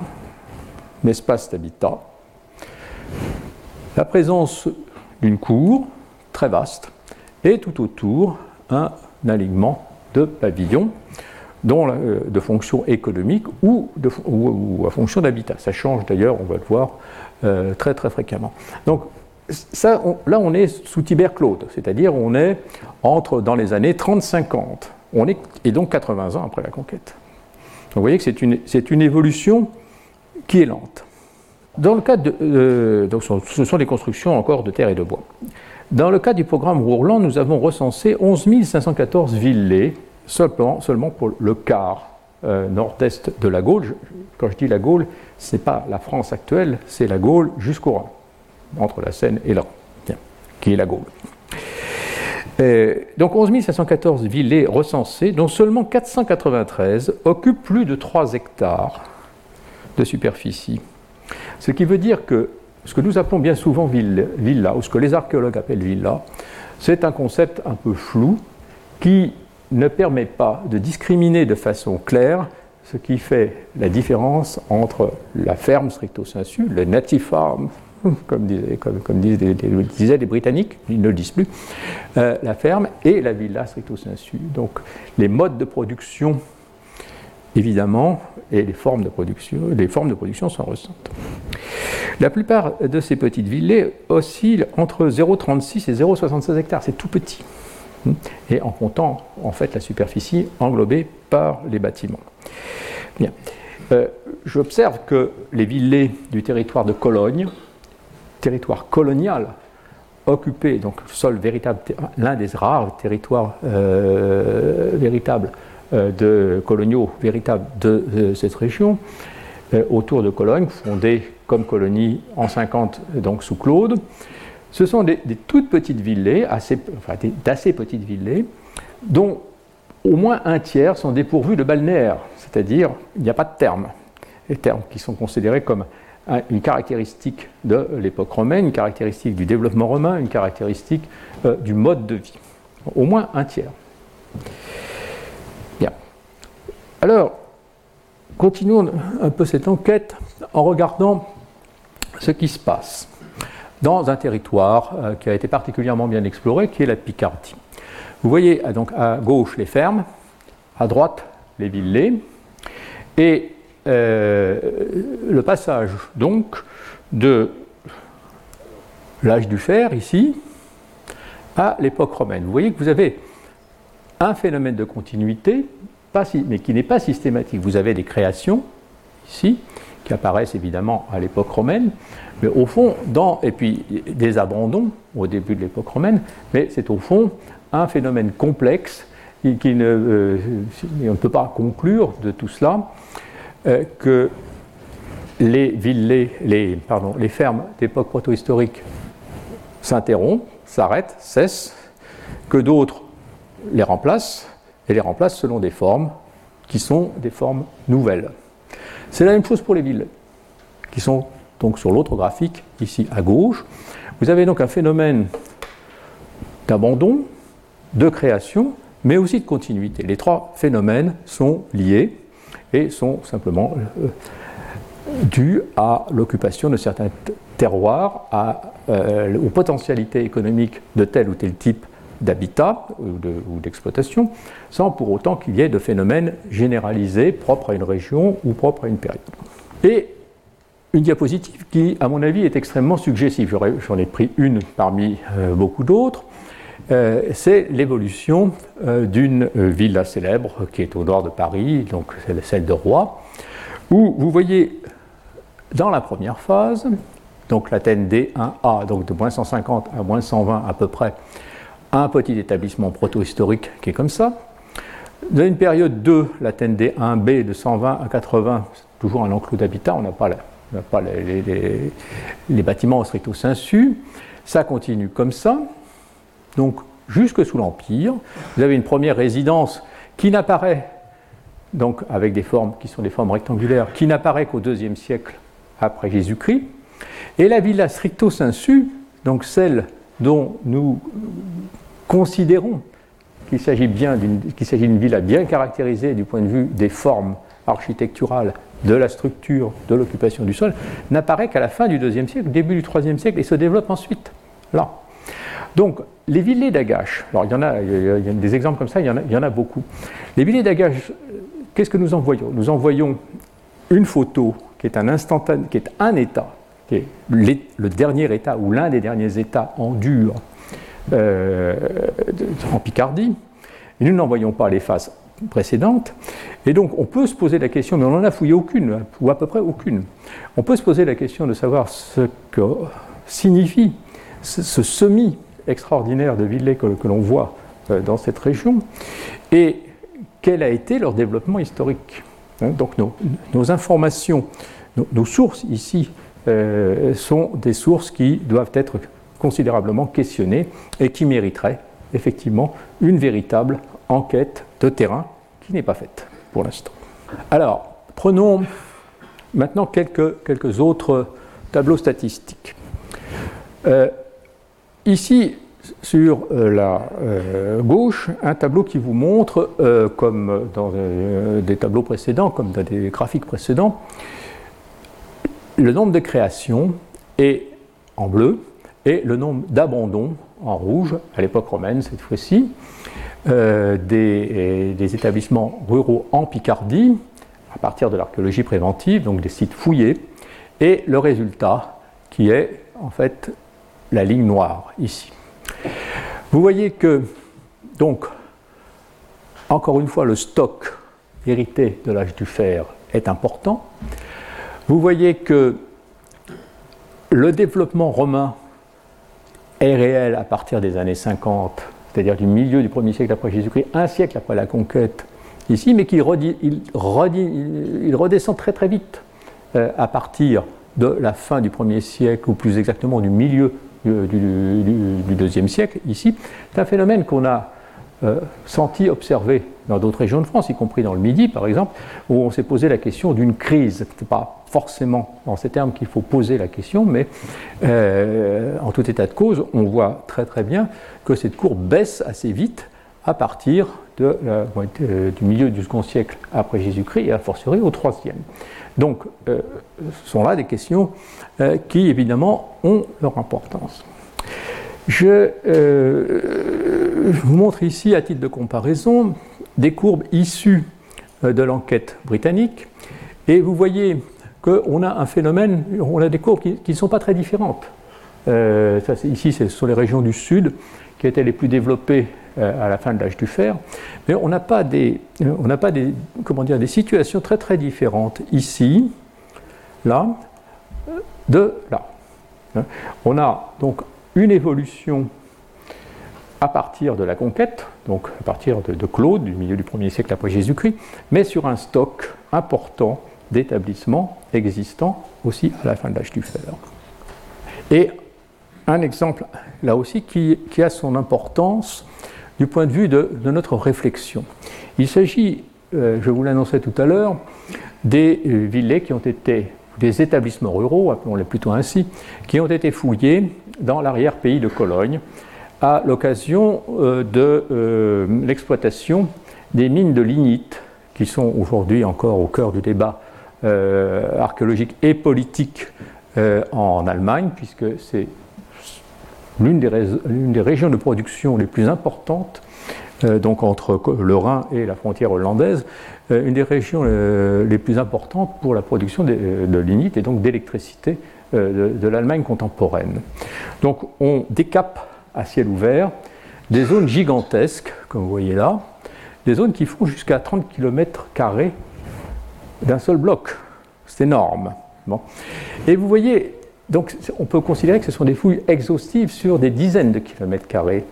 [SPEAKER 3] espace d'habitat, la présence d'une cour très vaste, et tout autour un alignement de pavillons dont euh, de fonction économique ou, à fonction d'habitat. Ça change d'ailleurs, on va le voir euh, très très fréquemment. Donc ça, là on est sous Tibère Claude, c'est-à-dire on est entre dans les années 30-50, on est et donc 80 ans après la conquête. Vous voyez que c'est une, évolution qui est lente. Dans le cas de, euh, ce sont des constructions encore de terre et de bois. Dans le cas du programme Rourland, nous avons recensé 11 514 villets, seulement, pour le quart euh, nord-est de la Gaule. Quand je dis la Gaule, ce n'est pas la France actuelle, c'est la Gaule jusqu'au Rhin, entre la Seine et Rhin, qui est la Gaule. Euh, donc 11 514 villets recensés, dont seulement 493 occupent plus de 3 hectares de superficie. Ce qui veut dire que ce que nous appelons bien souvent villa, ou ce que les archéologues appellent villa, c'est un concept un peu flou qui ne permet pas de discriminer de façon claire ce qui fait la différence entre la ferme stricto sensu, le native farm, comme disaient, comme, disaient, les, Britanniques, ils ne le disent plus, euh, la ferme et la villa stricto sensu. Donc les modes de production, évidemment, et les formes de production, les formes de production sont récentes. La plupart de ces petites villes oscillent entre 0,36 et 0,76 hectares. C'est tout petit. Et en comptant en fait la superficie englobée par les bâtiments. Bien. Euh, j'observe que les villes du territoire de Cologne, territoire colonial, occupé, donc sol véritable, l'un des rares territoires euh, véritables euh, de coloniaux véritables de cette région, autour de Cologne, fondée comme colonie en 50, donc sous Claude. Ce sont des, toutes petites villes, assez, enfin d'assez petites villes, dont au moins un tiers sont dépourvus de balnéaires, c'est-à-dire il n'y a pas de termes. Les termes qui sont considérés comme une caractéristique de l'époque romaine, une caractéristique du développement romain, une caractéristique euh, du mode de vie. Au moins un tiers. Bien. Alors, continuons un peu cette enquête en regardant ce qui se passe dans un territoire euh, qui a été particulièrement bien exploré, qui est la Picardie. Vous voyez donc à gauche les fermes, à droite les villets, et euh, le passage donc de l'âge du fer ici à l'époque romaine. Vous voyez que vous avez un phénomène de continuité, mais qui n'est pas systématique. Vous avez des créations ici qui apparaissent évidemment à l'époque romaine, mais au fond, dans, et puis des abandons au début de l'époque romaine, mais c'est au fond un phénomène complexe qui, ne, euh, on ne peut pas conclure de tout cela euh, que les les fermes d'époque protohistorique s'interrompent, s'arrêtent, cessent, que d'autres les remplacent, et les remplacent selon des formes qui sont des formes nouvelles. C'est la même chose pour les villes, qui sont donc sur l'autre graphique, ici à gauche. Vous avez donc un phénomène d'abandon, de création, mais aussi de continuité. Les trois phénomènes sont liés et sont simplement euh, dus à l'occupation de certains terroirs, euh, aux potentialités économiques de tel ou tel type d'habitat ou d'exploitation, sans pour autant qu'il y ait de phénomènes généralisés propres à une région ou propres à une période. Et une diapositive qui, à mon avis, est extrêmement suggestive. J'en ai pris une parmi euh, beaucoup d'autres. Euh, c'est l'évolution euh, d'une villa célèbre qui est au nord de Paris, donc celle de Roy, où vous voyez dans la première phase, donc l'Athènes D1A, donc de moins 150 à moins 120 à peu près, un petit établissement proto-historique qui est comme ça. Dans une période 2, l'Athènes D1B de 120 à 80, c'est toujours un enclos d'habitat, on n'a pas, les, les, les, bâtiments stricto sensu. Ça continue comme ça. Donc, jusque sous l'Empire, vous avez une première résidence qui n'apparaît, donc avec des formes qui sont des formes rectangulaires, qui n'apparaît qu'au deuxième siècle après Jésus-Christ. Et la villa stricto sensu, donc celle dont nous considérons qu'il s'agit bien d'une villa bien caractérisée du point de vue des formes architecturales, de la structure, de l'occupation du sol, n'apparaît qu'à la fin du IIe siècle, début du IIIe siècle, et se développe ensuite. Là. Donc, les villets d'Agache, alors il y en a, il y a des exemples comme ça, il y en a, beaucoup. Les villets d'Agache, qu'est-ce que nous envoyons Nous envoyons une photo qui est un instantané, qui est un état, qui est le dernier état ou l'un des derniers états en dur euh, en Picardie. Et nous n'envoyons pas les phases précédentes. Et donc on peut se poser la question, mais on n'en a fouillé aucune, ou à peu près aucune. On peut se poser la question de savoir ce que signifie ce, semi extraordinaire de villets que, l'on voit euh, dans cette région, et quel a été leur développement historique. Hein, donc nos, informations, nos, sources ici euh, sont des sources qui doivent être considérablement questionnées et qui mériteraient effectivement une véritable enquête de terrain qui n'est pas faite pour l'instant. Alors, prenons maintenant quelques, quelques autres tableaux statistiques. Euh, ici, sur euh, la euh, gauche, un tableau qui vous montre, comme dans des tableaux précédents, comme dans des graphiques précédents, le nombre de créations est en bleu et le nombre d'abandons en rouge, à l'époque romaine cette fois-ci, euh, des, établissements ruraux en Picardie, à partir de l'archéologie préventive, donc des sites fouillés, et le résultat qui est en fait la ligne noire ici. Vous voyez que, donc, encore une fois, le stock hérité de l'âge du fer est important. Vous voyez que le développement romain est réel à partir des années 50 c'est-à-dire du milieu du premier siècle après Jésus-Christ, un siècle après la conquête ici, mais qu'il il, redescend très très vite euh, à partir de la fin du premier siècle, ou plus exactement du milieu du, deuxième siècle ici. C'est un phénomène qu'on a euh, senti, observé dans d'autres régions de France, y compris dans le Midi par exemple, où on s'est posé la question d'une crise. Ce n'est pas forcément dans ces termes qu'il faut poser la question, mais euh, en tout état de cause, on voit très très bien que cette courbe baisse assez vite à partir du milieu du second siècle après Jésus-Christ et a fortiori au troisième. Donc, ce sont là des questions qui, évidemment, ont leur importance. Je, je, vous montre ici, à titre de comparaison, des courbes issues de l'enquête britannique. Et vous voyez qu'on a un phénomène, on a des courbes qui ne sont pas très différentes. Euh, ici, ce sont les régions du sud qui étaient les plus développées euh, à la fin de l'âge du fer, mais on n'a pas, des, on pas des, comment dire, des situations très très différentes ici, là, de là. On a donc une évolution à partir de la conquête, donc à partir de, de Claude, du milieu du 1er siècle après Jésus-Christ, mais sur un stock important d'établissements existants aussi à la fin de l'âge du fer. Et un exemple là aussi qui, a son importance du point de vue de, notre réflexion. Il s'agit, euh, je vous l'annonçais tout à l'heure, des euh, villets qui ont été, des établissements ruraux, appelons-les plutôt ainsi, qui ont été fouillés dans l'arrière-pays de Cologne à l'occasion euh, de l'exploitation des mines de lignite qui sont aujourd'hui encore au cœur du débat archéologique et politique en Allemagne, puisque c'est l'une des, régions de production les plus importantes, euh, donc entre le Rhin et la frontière hollandaise, euh, une des régions euh, les plus importantes pour la production de, de lignite et donc d'électricité de, l'Allemagne contemporaine. Donc on décape à ciel ouvert des zones gigantesques, comme vous voyez là, des zones qui font jusqu'à 30 km d'un seul bloc. C'est énorme. Bon. Et vous voyez donc on peut considérer que ce sont des fouilles exhaustives sur des dizaines de kilomètres carrés.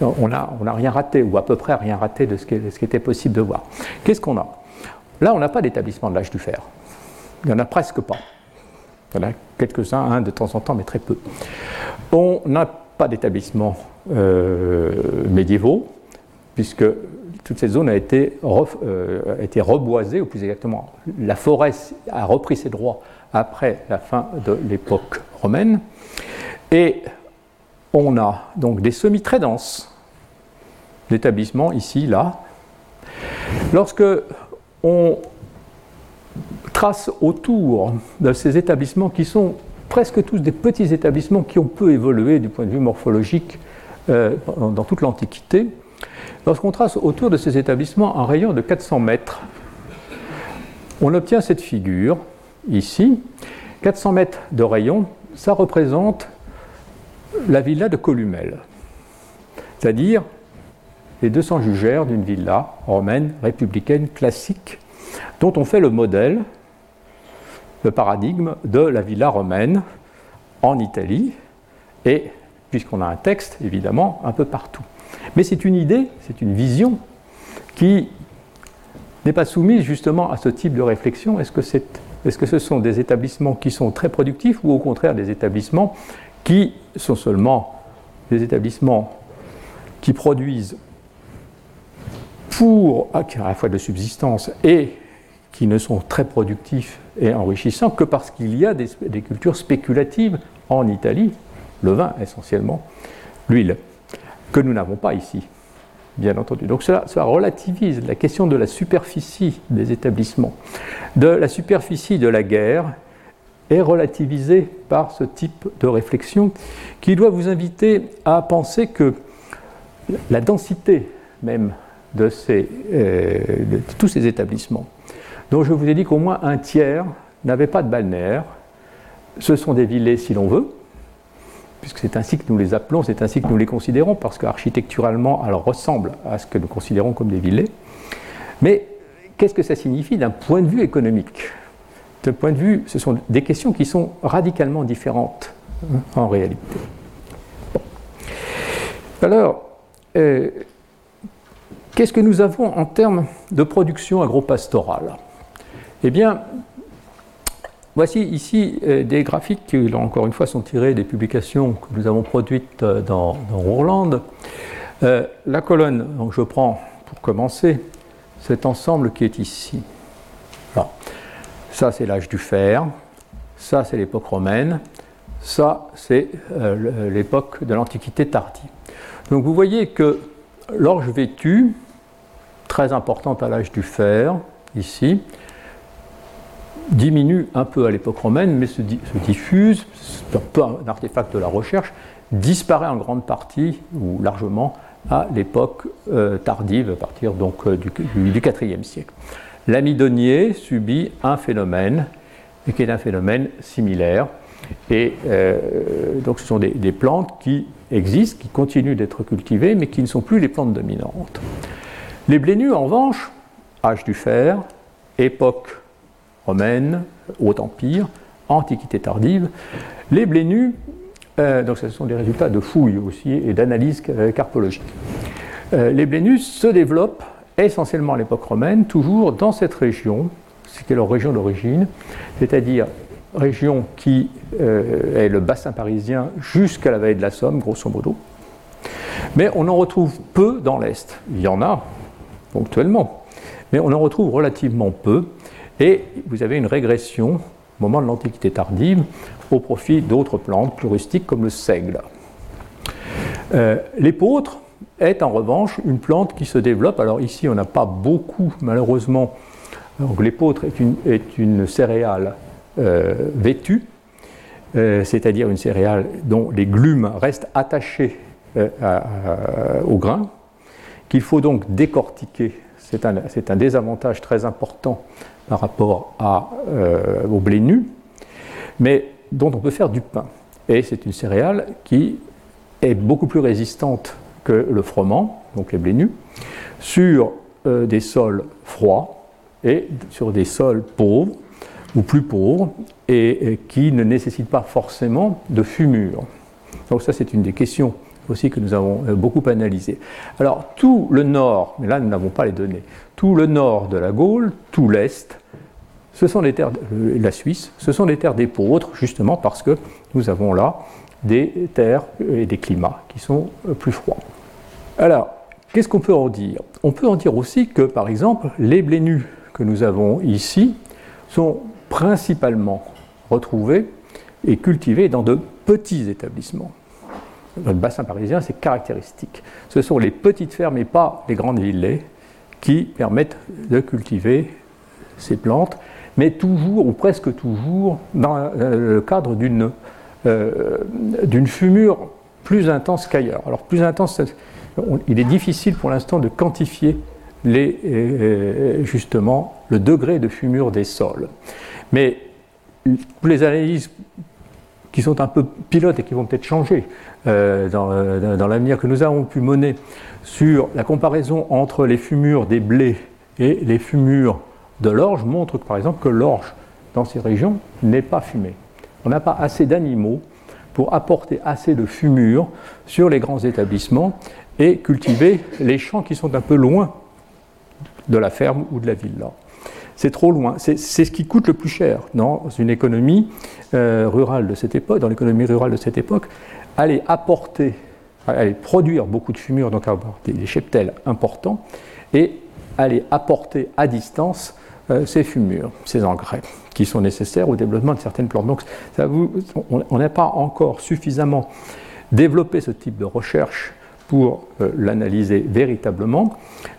[SPEAKER 3] On n'a rien raté, ou à peu près rien raté de ce qui, était possible de voir. Qu'est-ce qu'on a? Là, on n'a pas d'établissement de l'âge du fer. Il n'y en a presque pas. Il y en a quelques-uns, un de temps en temps, mais très peu. On n'a pas d'établissement euh, médiévaux, puisque toute cette zone été, euh, a été reboisée, ou plus exactement, la forêt a repris ses droits après la fin de l'époque romaine. Et on a donc des semis très denses d'établissements ici, là. Lorsque on trace autour de ces établissements qui sont presque tous des petits établissements qui ont peu évolué du point de vue morphologique euh, dans toute l'Antiquité, lorsqu'on trace autour de ces établissements un rayon de 400 mètres, on obtient cette figure ici. 400 mètres de rayon, ça représente la villa de Columel, c'est-à-dire les 200 jugères d'une villa romaine républicaine classique, dont on fait le modèle, le paradigme de la villa romaine en Italie, et puisqu'on a un texte, évidemment, un peu partout. Mais c'est une idée, c'est une vision qui n'est pas soumise justement à ce type de réflexion. Est-ce que c'est est-ce que ce sont des établissements qui sont très productifs ou au contraire des établissements qui sont seulement des établissements qui produisent pour à la fois de subsistance et qui ne sont très productifs et enrichissants que parce qu'il y a des, des, cultures spéculatives en Italie, le vin essentiellement, l'huile, que nous n'avons pas ici bien entendu. Donc cela, relativise la question de la superficie des établissements, de la superficie de la guerre est relativisée par ce type de réflexion qui doit vous inviter à penser que la densité même de, euh, de tous ces établissements, dont je vous ai dit qu'au moins un tiers n'avait pas de balnéaire, ce sont des villets si l'on veut, puisque c'est ainsi que nous les appelons, c'est ainsi que nous les considérons, parce qu'architecturalement, elles ressemblent à ce que nous considérons comme des villets. Mais qu'est-ce que ça signifie d'un point de vue économique? D'un point de vue, ce sont des questions qui sont radicalement différentes hein, en réalité. Alors, euh, qu'est-ce que nous avons en termes de production agropastorale Eh bien, Voici ici euh, des graphiques qui, encore une fois, sont tirés des publications que nous avons produites euh, dans, dans euh, la colonne, donc je prends pour commencer cet ensemble qui est ici. Ça, c'est l'âge du fer. Ça, c'est l'époque romaine. Ça, c'est l'époque de l'Antiquité tardive. Donc vous voyez que l'orge vêtu très importante à l'âge du fer, ici, diminue un peu à l'époque romaine, mais se, diffuse, c'est un peu un artefact de la recherche, disparaît en grande partie, ou largement, à l'époque euh, tardive, à partir donc euh, du, IVe siècle. L'amidonnier subit un phénomène, qui est un phénomène similaire, et euh, donc ce sont des, des, plantes qui existent, qui continuent d'être cultivées, mais qui ne sont plus les plantes dominantes. Les blénus, en revanche, âge du fer, époque romaine, Haut Empire, Antiquité tardive, les blénus, euh, donc ce sont des résultats de fouilles aussi et d'analyses carpologiques. Euh, les blénus se développent essentiellement à l'époque romaine, toujours dans cette région, est leur région d'origine, c'est-à-dire région qui euh, est le bassin parisien jusqu'à la vallée de la Somme, grosso modo. Mais on en retrouve peu dans l'Est. Il y en a ponctuellement, mais on en retrouve relativement peu. Et vous avez une régression au moment de l'Antiquité tardive au profit d'autres plantes plus comme le seigle. Euh, l'épeautre est en revanche une plante qui se développe. Alors ici, on n'a pas beaucoup, malheureusement. l'épeautre est une, céréale euh, vêtue, euh, c'est-à-dire une céréale dont les glumes restent attachés euh, au grain, qu'il faut donc décortiquer. C'est un, désavantage très important par rapport à, au blé nu, mais dont on peut faire du pain. Et c'est une céréale qui est beaucoup plus résistante que le froment, donc les blés nus, sur des sols froids et sur des sols pauvres, ou plus pauvres et, qui ne nécessitent pas forcément de fumure. Donc ça c'est une des questions aussi que nous avons euh, beaucoup analysées. Alors tout le nord, mais là nous n'avons pas les données, tout le nord de la Gaule, tout l'est, ce sont les terres, de la Suisse, ce sont des terres d'épeautres, justement parce que nous avons là des terres et des climats qui sont euh, plus froids. Alors, qu'est-ce qu'on peut en dire? On peut en dire aussi que, par exemple, les blés nus que nous avons ici sont principalement retrouvés et cultivés dans de petits établissements. Le bassin parisien, c'est caractéristique. Ce sont les petites fermes et pas les grandes villes qui permettent de cultiver ces plantes, mais toujours ou presque toujours dans le cadre d'une euh, fumure plus intense qu'ailleurs. Alors plus intense, il est difficile pour l'instant de quantifier euh, justement le degré de fumure des sols. Mais les analyses qui sont un peu pilotes et qui vont peut-être changer euh, euh, dans, l'avenir que nous avons pu mener sur la comparaison entre les fumures des blés et les fumures de l'orge montrent par exemple que l'orge dans ces régions n'est pas fumée. On n'a pas assez d'animaux pour apporter assez de fumure sur les grands établissements et cultiver les champs qui sont un peu loin de la ferme ou de la ville c'est trop loin. C'est ce qui coûte le plus cher dans une économie euh, rurale de cette époque, dans l'économie rurale de cette époque, aller apporter, aller produire beaucoup de fumure, donc avoir des, cheptels importants, et aller apporter à distance euh, ces fumures, ces engrais qui sont nécessaires au développement de certaines plantes. Donc on n'a pas encore suffisamment développé ce type de recherche pour euh, l'analyser véritablement,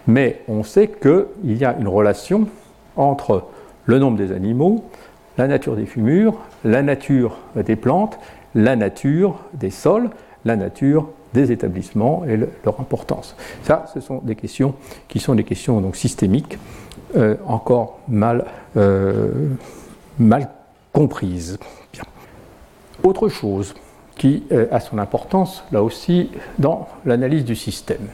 [SPEAKER 3] mais on sait qu'il y a une relation entre le nombre des animaux, la nature des fumures, la nature des plantes, la nature des sols, la nature des établissements et leur importance. Ça, ce sont des questions qui sont des questions donc systémiques, euh, encore mal, euh, mal comprises. Autre chose qui euh, a son importance, là aussi, dans l'analyse du système.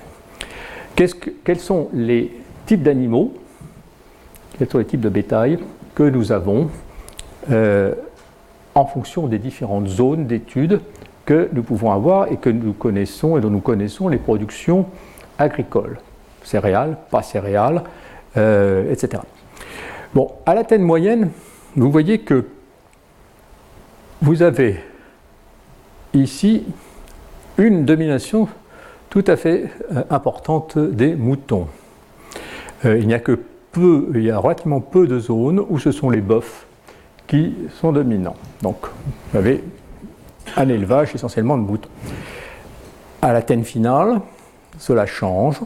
[SPEAKER 3] quels sont les types d'animaux quels sont les types de bétail que nous avons euh, en fonction des différentes zones d'études que nous pouvons avoir et que nous connaissons et dont nous connaissons les productions agricoles, céréales, pas céréales, euh, etc. Bon, à la taille moyenne, vous voyez que vous avez ici une domination tout à fait euh, importante des moutons. il n'y a que il y a relativement peu de zones où ce sont les bœufs qui sont dominants. Donc, vous avez un élevage essentiellement de moutons. À la finale, cela change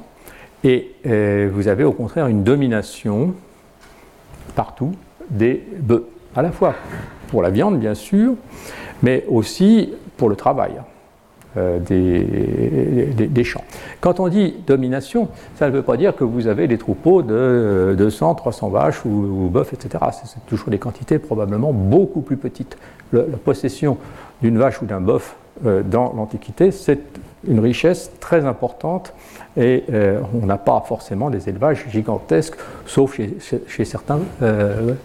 [SPEAKER 3] Et vous avez au contraire une domination partout des bœufs, à la fois pour la viande bien sûr, mais aussi pour le travail. Euh, des, champs. Quand on dit domination, ça ne veut pas dire que vous avez des troupeaux de 200, 300 vaches ou, bœufs, etc. C'est toujours des quantités probablement beaucoup plus petites. la possession d'une vache ou d'un bœuf euh, dans l'Antiquité, c'est une richesse très importante et euh, on n'a pas forcément des élevages gigantesques, sauf chez certains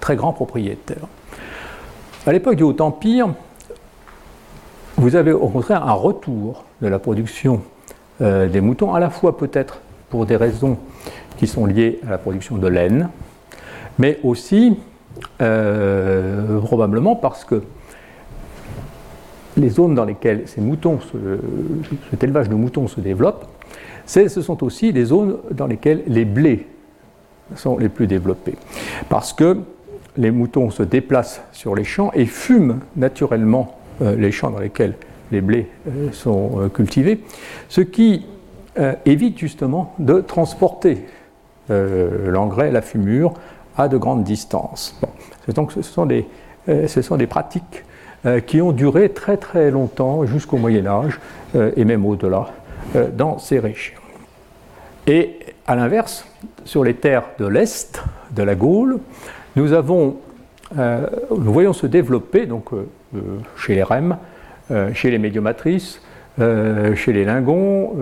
[SPEAKER 3] très grands propriétaires. À l'époque du Haut-Empire, vous avez au contraire un retour de la production euh, des moutons, à la fois peut-être pour des raisons qui sont liées à la production de laine, mais aussi euh, probablement parce que les zones dans lesquelles ces moutons, cet élevage de moutons se développe, ce sont aussi les zones dans lesquelles les blés sont les plus développés. Parce que les moutons se déplacent sur les champs et fument naturellement les champs dans lesquels les blés euh, sont euh, cultivés, ce qui évite justement de transporter l'engrais, la fumure, à de grandes distances. Donc ce sont des, pratiques qui ont duré très très longtemps, jusqu'au Moyen Âge, et même au-delà, dans ces régions. Et à l'inverse, sur les terres de l'Est, de la Gaule, nous, avons, nous voyons se développer, donc euh, chez les REM, euh, chez les médiomatrices, euh, chez les lingons,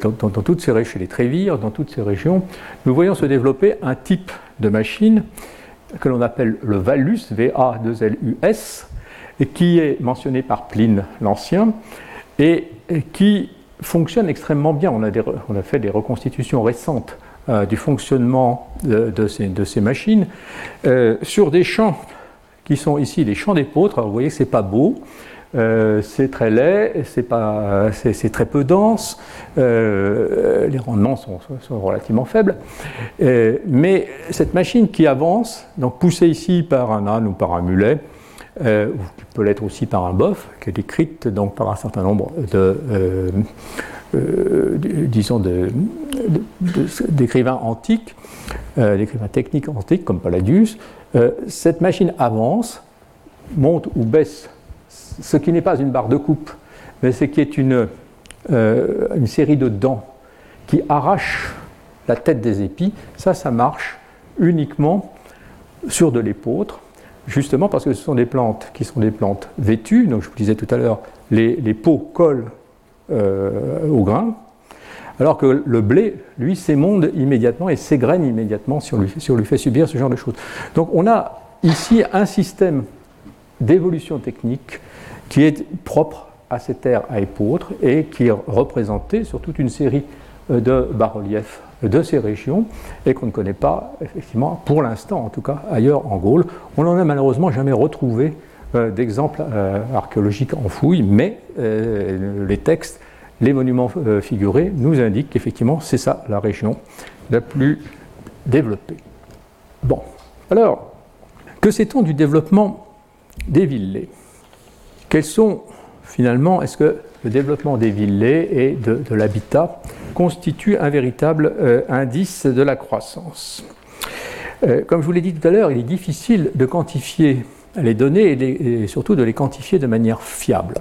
[SPEAKER 3] dans, toutes ces, chez les trévires, dans toutes ces régions, nous voyons se développer un type de machine que l'on appelle le Valus, V-A-2-L-U-S, et qui est mentionné par Pline l'Ancien, et, qui fonctionne extrêmement bien. On a, fait des reconstitutions récentes du fonctionnement de ces, machines sur des champs qui sont ici les champs d'épeautre. Vous voyez que ce n'est pas beau, euh, c'est très laid, c'est très peu dense, euh, les rendements sont, relativement faibles. Euh, mais cette machine qui avance, donc poussée ici par un âne ou par un mulet, ou qui peut l'être aussi par un bœuf, qui est décrite donc par un certain nombre de, disons, d'écrivains antiques, d'écrivains techniques antiques comme Palladius, euh, cette machine avance, monte ou baisse, ce qui n'est pas une barre de coupe, mais ce qui est une, euh, série de dents qui arrachent la tête des épis. Ça, ça marche uniquement sur de l'épeautre, justement parce que ce sont des plantes qui sont des plantes vêtues. Donc, je vous disais tout à l'heure, les, les peaux collent euh, au grain, alors que le blé, lui, s'émonde immédiatement et s'égrène immédiatement si on, lui, fait subir ce genre de choses. Donc on a ici un système d'évolution technique qui est propre à ces terres à épeautre et qui est représenté sur toute une série euh, de bas-reliefs de ces régions et qu'on ne connaît pas, effectivement, pour l'instant en tout cas, ailleurs en Gaule. On n'en a malheureusement jamais retrouvé euh, d'exemples euh, archéologiques en fouille, mais les textes les monuments euh, figurés nous indiquent qu'effectivement c'est ça la région la plus développée. Bon, alors, que sait-on du développement des villets Quels sont finalement, est-ce que le développement des villets et de, l'habitat constitue un véritable euh, indice de la croissance? Euh, Comme je vous l'ai dit tout à l'heure, il est difficile de quantifier les données et surtout de les quantifier de manière fiable.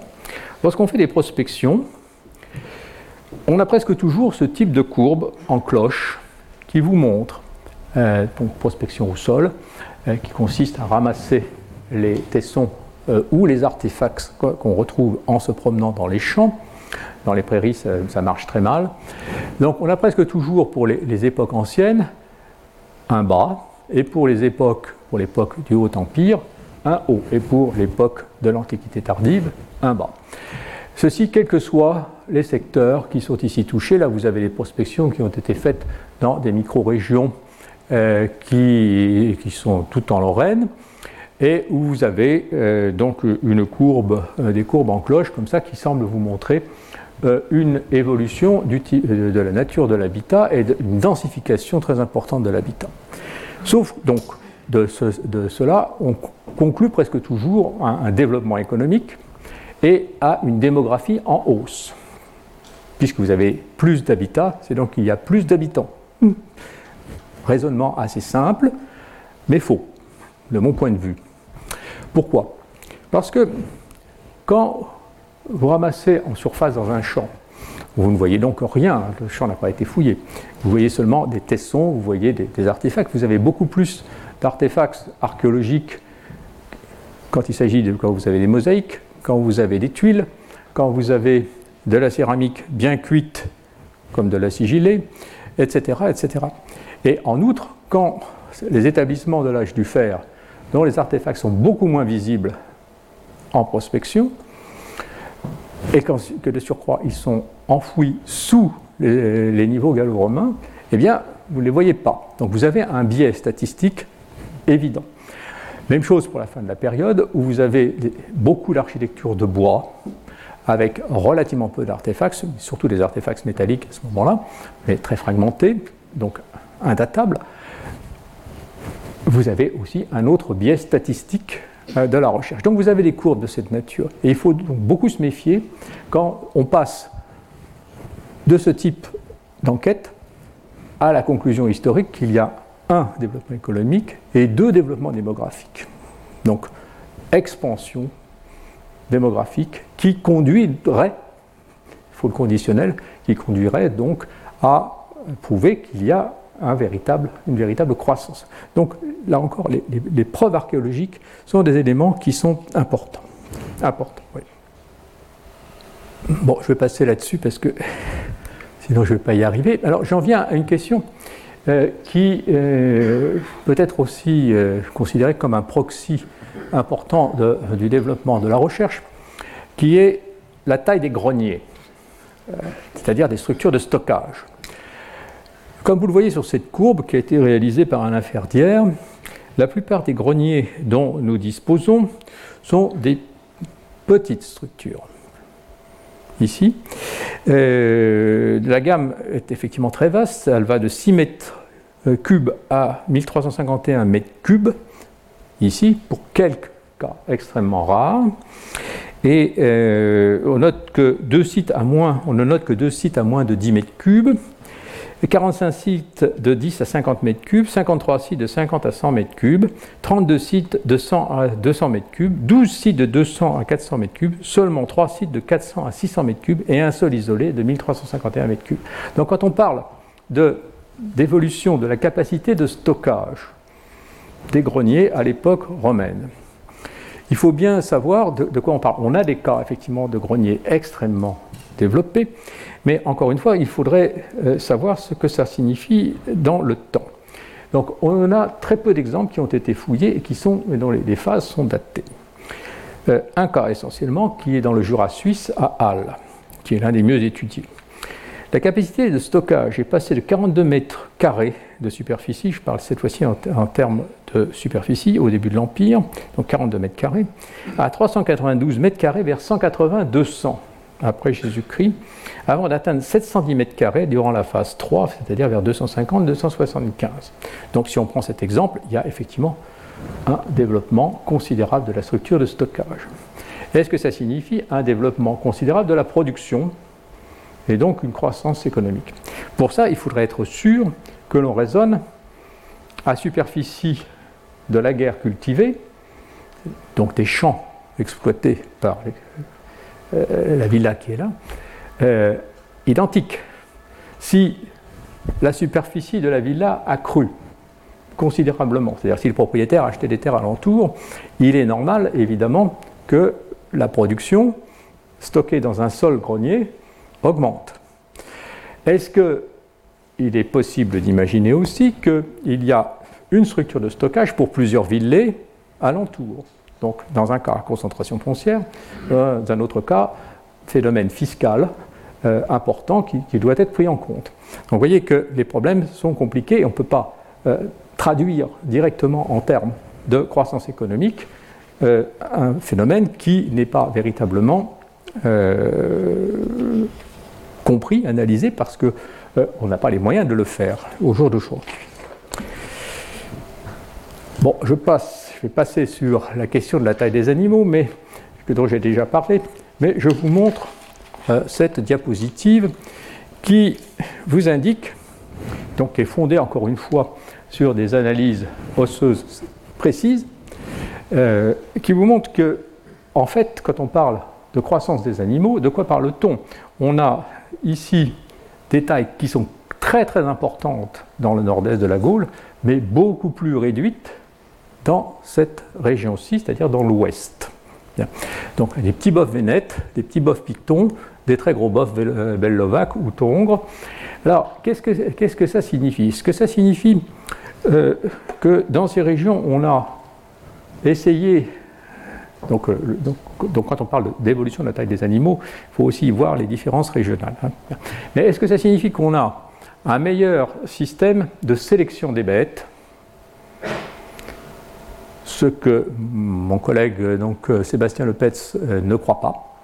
[SPEAKER 3] Lorsqu'on fait des prospections, on a presque toujours ce type de courbe en cloche qui vous montre, euh, donc prospection au sol, euh, qui consiste à ramasser les tessons euh, ou les artefacts qu'on retrouve en se promenant dans les champs. Dans les prairies, ça, marche très mal. Donc on a presque toujours pour les, époques anciennes un bas, et pour les époques, pour l'époque du Haut Empire, un haut, et pour l'époque de l'Antiquité tardive, un bas. Ceci, quels que soient les secteurs qui sont ici touchés. Là, vous avez les prospections qui ont été faites dans des micro-régions euh, qui, sont toutes en Lorraine et où vous avez euh, donc une courbe, euh, des courbes en cloche comme ça qui semblent vous montrer une évolution de la nature de l'habitat et une densification très importante de l'habitat. Sauf donc de, cela, on conclut presque toujours un développement économique et à une démographie en hausse puisque vous avez plus d'habitats, c'est donc qu'il y a plus d'habitants. Raisonnement assez simple, mais faux, de mon point de vue. Pourquoi? Parce que quand vous ramassez en surface dans un champ, vous ne voyez donc rien, le champ n'a pas été fouillé. Vous voyez seulement des tessons, vous voyez des, artefacts. Vous avez beaucoup plus d'artefacts archéologiques quand il s'agit de quand vous avez des mosaïques, quand vous avez des tuiles, quand vous avez de la céramique bien cuite comme de la sigillée, etc., etc. Et en outre, quand les établissements de l'âge du fer, dont les artefacts sont beaucoup moins visibles en prospection, et que de surcroît ils sont enfouis sous les, niveaux gallo-romains, eh bien, vous ne les voyez pas. Donc vous avez un biais statistique évident. Même chose pour la fin de la période, où vous avez beaucoup d'architecture de bois, avec relativement peu d'artefacts, surtout des artefacts métalliques à ce moment-là, mais très fragmentés, donc indatables. Vous avez aussi un autre biais statistique euh, de la recherche. Donc vous avez des courbes de cette nature. Et il faut donc beaucoup se méfier quand on passe de ce type d'enquête à la conclusion historique qu'il y a un développement économique et deux développements démographiques. Donc expansion démographique qui conduirait, il faut le conditionnel, qui conduirait donc à prouver qu'il y a une véritable croissance. Donc là encore, les, preuves archéologiques sont des éléments qui sont importants. importants Bon, je vais passer là-dessus parce que sinon je ne vais pas y arriver. Alors j'en viens à une question euh, qui euh, peut être aussi euh, considérée comme un proxy important du développement de la recherche, qui est la taille des greniers, c'est-à-dire des structures de stockage. Comme vous le voyez sur cette courbe qui a été réalisée par un d'hier, la plupart des greniers dont nous disposons sont des petites structures. Ici, euh, la gamme est effectivement très vaste, elle va de 6 mètres euh, cubes à 1351 mètres cubes, ici, pour quelques cas extrêmement rares. Et euh, on note sites ne note que deux sites à moins de 10 mètres cubes, 45 sites de 10 à 50 mètres cubes, 53 sites de 50 à 100 mètres cubes, 32 sites de 100 à 200 mètres cubes, 12 sites de 200 à 400 mètres cubes, seulement 3 sites de 400 à 600 mètres cubes et un seul isolé de 1351 mètres cubes. Donc quand on parle d'évolution de, la capacité de stockage des greniers à l'époque romaine, il faut bien savoir de, quoi on parle. On a des cas effectivement de greniers extrêmement développés, mais encore une fois, il faudrait euh, savoir ce que ça signifie dans le temps. Donc on a très peu d'exemples qui ont été fouillés et qui sont, dont les, phases sont datées. Euh, un cas essentiellement qui est dans le Jura suisse à Halle, qui est l'un des mieux étudiés. La capacité de stockage est passée de 42 mètres carrés de superficie, je parle cette fois-ci en, termes de superficie au début de l'Empire, donc 42 mètres carrés, à 392 mètres carrés vers 180-200 après Jésus-Christ, avant d'atteindre 710 mètres carrés durant la phase 3, c'est-à-dire vers 250-275. Donc si on prend cet exemple, il y a effectivement un développement considérable de la structure de stockage. Est-ce que ça signifie un développement considérable de la production et donc une croissance économique? Pour ça, il faudrait être sûr que l'on raisonne à superficie de la guerre cultivée, donc des champs exploités par euh, la villa qui est là, euh, identique. Si la superficie de la villa a cru considérablement, c'est-à-dire si le propriétaire a acheté des terres alentour, il est normal évidemment que la production stockée dans un sol grenier augmente. Est-ce qu'il est possible d'imaginer aussi qu'il y a une structure de stockage pour plusieurs villets alentour donc, dans un cas, concentration foncière, euh, dans un autre cas, phénomène fiscal euh, important qui, doit être pris en compte. Donc, vous voyez que les problèmes sont compliqués on ne peut pas euh, traduire directement en termes de croissance économique un phénomène qui n'est pas véritablement compris, analysé, parce qu'on n'a pas les moyens de le faire au jour d'aujourd'hui. Bon, je passe je vais passer sur la question de la taille des animaux, mais, dont j'ai déjà parlé, mais je vous montre euh, cette diapositive qui vous indique donc qui est fondée encore une fois sur des analyses osseuses précises, euh, qui vous montrent que, en fait, quand on parle de croissance des animaux, de quoi parle-t-on? On a ici des tailles qui sont très très importantes dans le nord-est de la Gaule, mais beaucoup plus réduites dans cette région-ci, c'est-à-dire dans l'ouest. Donc des petits bofs vénètes, des petits bofs pictons, des très gros bofs euh, bellovaques ou tongres. Alors, qu'est-ce que, ça signifie? Ce que ça signifie euh, que dans ces régions, on a essayé donc, euh, quand on parle d'évolution de la taille des animaux, il faut aussi voir les différences régionales. Hein. Mais est-ce que ça signifie qu'on a un meilleur système de sélection des bêtes? Ce que mon collègue donc, Sébastien Lepetz euh, ne croit pas.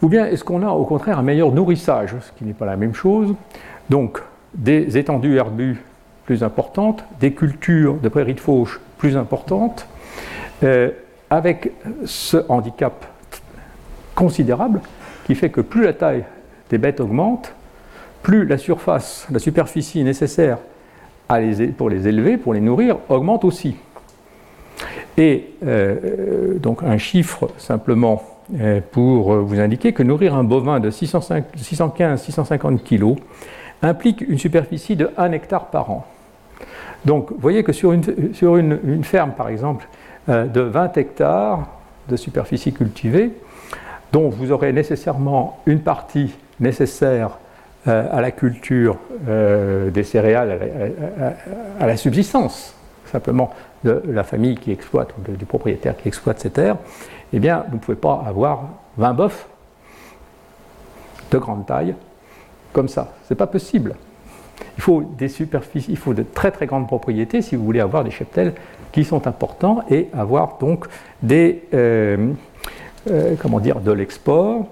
[SPEAKER 3] Ou bien est-ce qu'on a au contraire un meilleur nourrissage, ce qui n'est pas la même chose? Donc des étendues herbues plus importantes, des cultures de prairies de fauche plus importantes, euh, avec ce handicap considérable qui fait que plus la taille des bêtes augmente, plus la surface, la superficie nécessaire pour les élever, pour les nourrir, augmente aussi. Et euh, donc un chiffre simplement euh, pour vous indiquer que nourrir un bovin de 615-650 kg implique une superficie de 1 hectare par an. Donc vous voyez que sur une, ferme par exemple, euh, de 20 hectares de superficie cultivée, dont vous aurez nécessairement une partie nécessaire euh, à la culture euh, des céréales, à la, subsistance simplement de la famille qui exploite, ou du propriétaire qui exploite ces terres, eh bien, vous ne pouvez pas avoir 20 bœufs de grande taille comme ça. Ce n'est pas possible. Il faut des superficies, il faut de très très grandes propriétés si vous voulez avoir des cheptels qui sont importants et avoir donc des, euh, euh, comment dire, de l'export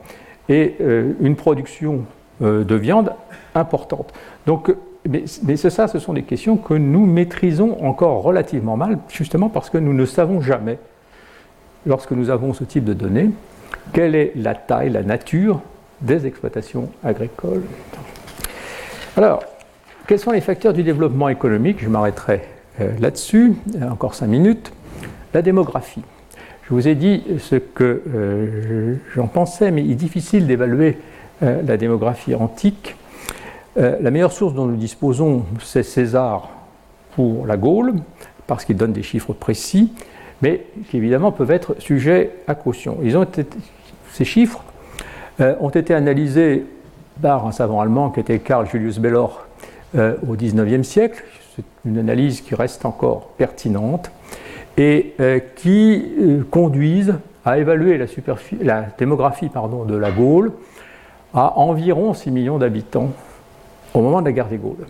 [SPEAKER 3] et euh, une production de viande importante. Donc, mais, ça, ce sont des questions que nous maîtrisons encore relativement mal, justement parce que nous ne savons jamais, lorsque nous avons ce type de données, quelle est la taille, la nature des exploitations agricoles. Alors, quels sont les facteurs du développement économique? Je m'arrêterai euh, là-dessus, encore cinq minutes, la démographie. Je vous ai dit ce que euh, j'en pensais, mais il est difficile d'évaluer euh, la démographie antique. La meilleure source dont nous disposons, c'est César pour la Gaule, parce qu'il donne des chiffres précis, mais qui évidemment peuvent être sujets à caution. Ces chiffres ont été analysés par un savant allemand qui était Carl Julius Bellor au XIXe siècle, c'est une analyse qui reste encore pertinente et euh, qui euh, conduisent à évaluer la, démographie de la Gaule à environ 6 millions d'habitants au moment de la guerre des Gaules.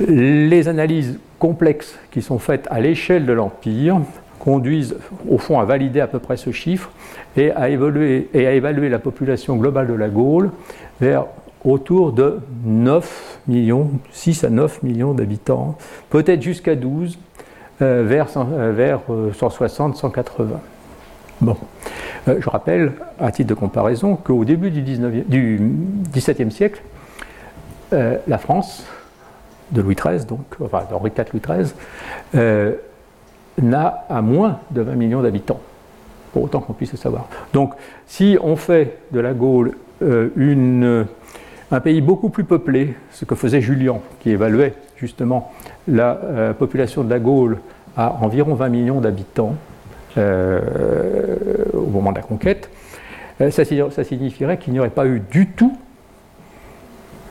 [SPEAKER 3] Les analyses complexes qui sont faites à l'échelle de l'Empire conduisent au fond à valider à peu près ce chiffre et à, évaluer la population globale de la Gaule vers autour de 9 millions, 6 à 9 millions d'habitants, peut-être jusqu'à 12, euh, vers, euh, vers 160, euh, 180. Bon. je rappelle, à titre de comparaison, qu'au début du, 19 du XVIIe siècle, la France, de Louis XIII, donc, enfin d'Henri IV Louis XIII, n'a à moins de 20 millions d'habitants, pour autant qu'on puisse le savoir. Donc, si on fait de la Gaule un pays beaucoup plus peuplé, ce que faisait Julien, qui évaluait justement la euh, population de la Gaule à environ 20 millions d'habitants euh, au moment de la conquête, euh, ça, signifierait qu'il n'y aurait pas eu du tout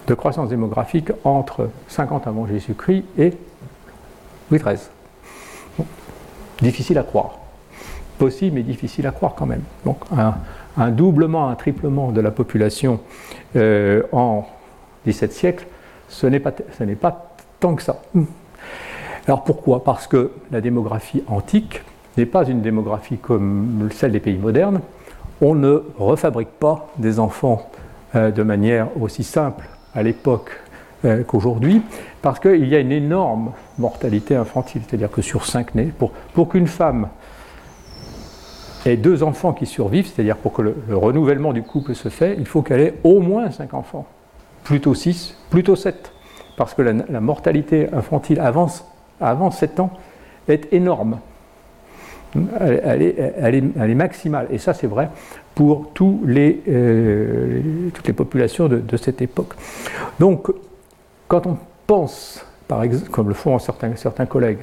[SPEAKER 3] de croissance démographique entre 50 avant Jésus-Christ et Louis XIII. difficile à croire. Possible, mais difficile à croire quand même. Donc un, doublement, un triplement de la population euh, en 17 siècles, ce n'est pas tant que ça. Alors pourquoi? Parce que la démographie antique n'est pas une démographie comme celle des pays modernes. On ne refabrique pas des enfants euh, de manière aussi simple à l'époque euh, qu'aujourd'hui, parce qu'il y a une énorme mortalité infantile. C'est-à-dire que sur 5 nés, pour, pour qu'une femme et deux enfants qui survivent, c'est-à-dire pour que le, renouvellement du couple se fait, il faut qu'elle ait au moins cinq enfants, plutôt six, plutôt sept. parce que la, mortalité infantile avant, avant 7 ans est énorme. Elle, est, maximale. Et ça, c'est vrai pour euh, toutes les populations de, cette époque. Donc, quand on pense, comme le font certains, collègues,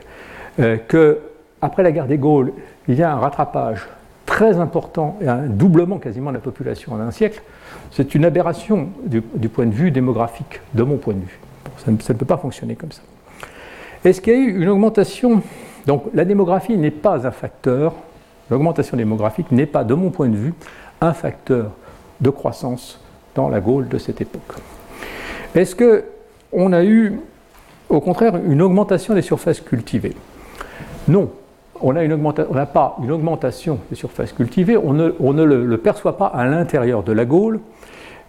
[SPEAKER 3] euh, qu'après la guerre des Gaules, il y a un rattrapage très important et un doublement quasiment de la population en un siècle, c'est une aberration du, point de vue démographique, de mon point de vue. ça, ne, peut pas fonctionner comme ça. Est-ce qu'il y a eu une augmentation Donc la démographie n'est pas un facteur, l'augmentation démographique n'est pas, de mon point de vue, un facteur de croissance dans la Gaule de cette époque. Est-ce qu'on a eu, au contraire, une augmentation des surfaces cultivées? Non, on n'a pas une augmentation des surfaces cultivées, on ne, le, perçoit pas à l'intérieur de la Gaule,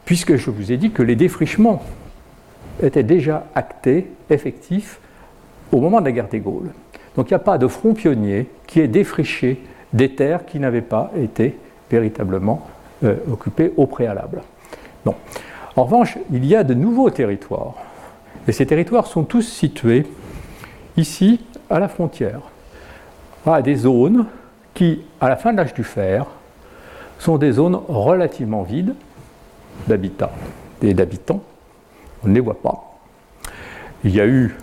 [SPEAKER 3] puisque je vous ai dit que les défrichements étaient déjà actés, effectifs, au moment de la guerre des Gaules. Donc il n'y a pas de front pionnier qui ait défriché des terres qui n'avaient pas été véritablement euh, occupées au préalable. En revanche, il y a de nouveaux territoires. Et ces territoires sont tous situés ici, à la frontière à des zones qui, à la fin de l'âge du fer, sont des zones relativement vides d'habitat et d'habitants. On ne les voit pas. Il y a eu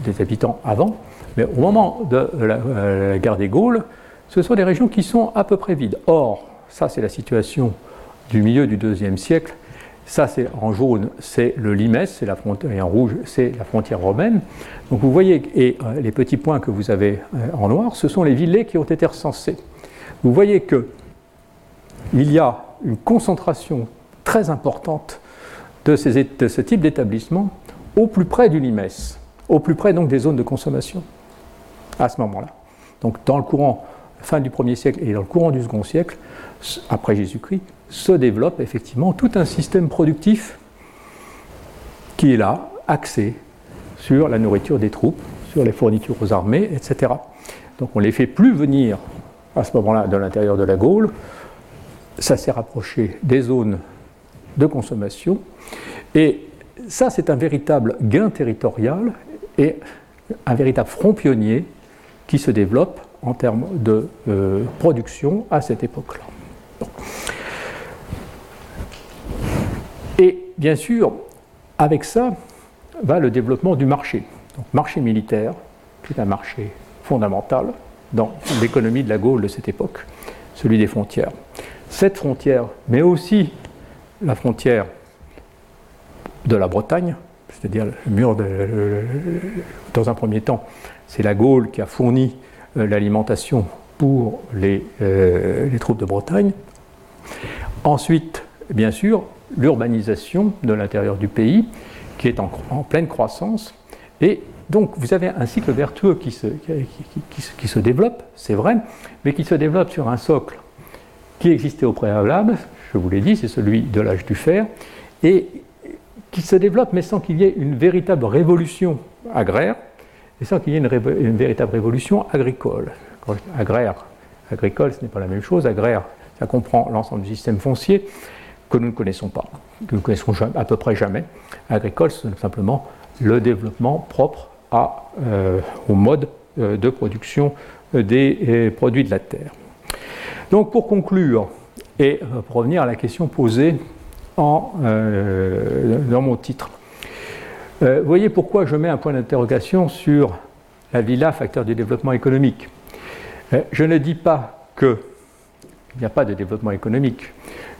[SPEAKER 3] des habitants avant, mais au moment de la, euh, guerre des Gaules, ce sont des régions qui sont à peu près vides. Or, ça c'est la situation du milieu du deuxième siècle, ça, c'est en jaune, c'est le Limès, c'est la frontière, et en rouge, c'est la frontière romaine. Donc vous voyez, et euh, les petits points que vous avez euh, en noir, ce sont les villets qui ont été recensés. Vous voyez que il y a une concentration très importante de, ce type d'établissement au plus près du Limès, au plus près donc des zones de consommation à ce moment-là. Donc dans le courant fin du 1er siècle et dans le courant du second siècle, après Jésus-Christ, se développe effectivement tout un système productif qui est là, axé sur la nourriture des troupes, sur les fournitures aux armées, etc. Donc on ne les fait plus venir à ce moment-là de l'intérieur de la Gaule, ça s'est rapproché des zones de consommation, et ça c'est un véritable gain territorial et un véritable front pionnier qui se développe en termes de euh, production à cette époque-là. Et bien sûr, avec ça va le développement du marché. Donc, marché militaire, qui est un marché fondamental dans l'économie de la Gaule de cette époque, celui des frontières. Cette frontière, mais aussi la frontière de la Bretagne, c'est-à-dire le mur dans un premier temps, c'est la Gaule qui a fourni euh, l'alimentation pour les, euh, les, troupes de Bretagne. Ensuite, bien sûr, l'urbanisation de l'intérieur du pays, qui est en, pleine croissance. Et donc, vous avez un cycle vertueux qui, se développe, c'est vrai, mais qui se développe sur un socle qui existait au préalable, je vous l'ai dit, c'est celui de l'âge du fer, et qui se développe, mais sans qu'il y ait une véritable révolution agraire, et sans qu'il y ait une, véritable révolution agricole. Agraire, agricole, ce n'est pas la même chose. Agraire, ça comprend l'ensemble du système foncier, que nous ne connaissons pas, que nous ne connaissons à peu près jamais. Agricole, c'est simplement le développement propre à, euh, au mode euh, de production euh, des produits de la terre. Donc pour conclure, et pour revenir à la question posée en, dans mon titre, vous voyez pourquoi je mets un point d'interrogation sur la villa, facteur du développement économique. je ne dis pas qu'il n'y a pas de développement économique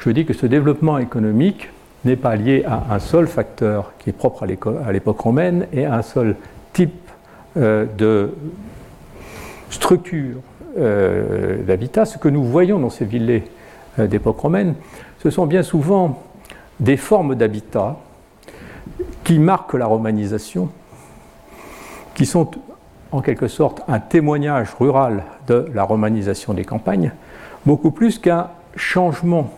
[SPEAKER 3] je dis que ce développement économique n'est pas lié à un seul facteur qui est propre à l'époque romaine et à un seul type euh, de structure euh, d'habitat. Ce que nous voyons dans ces villes euh, d'époque romaine, ce sont bien souvent des formes d'habitat qui marquent la romanisation, qui sont en quelque sorte un témoignage rural de la romanisation des campagnes, beaucoup plus qu'un changement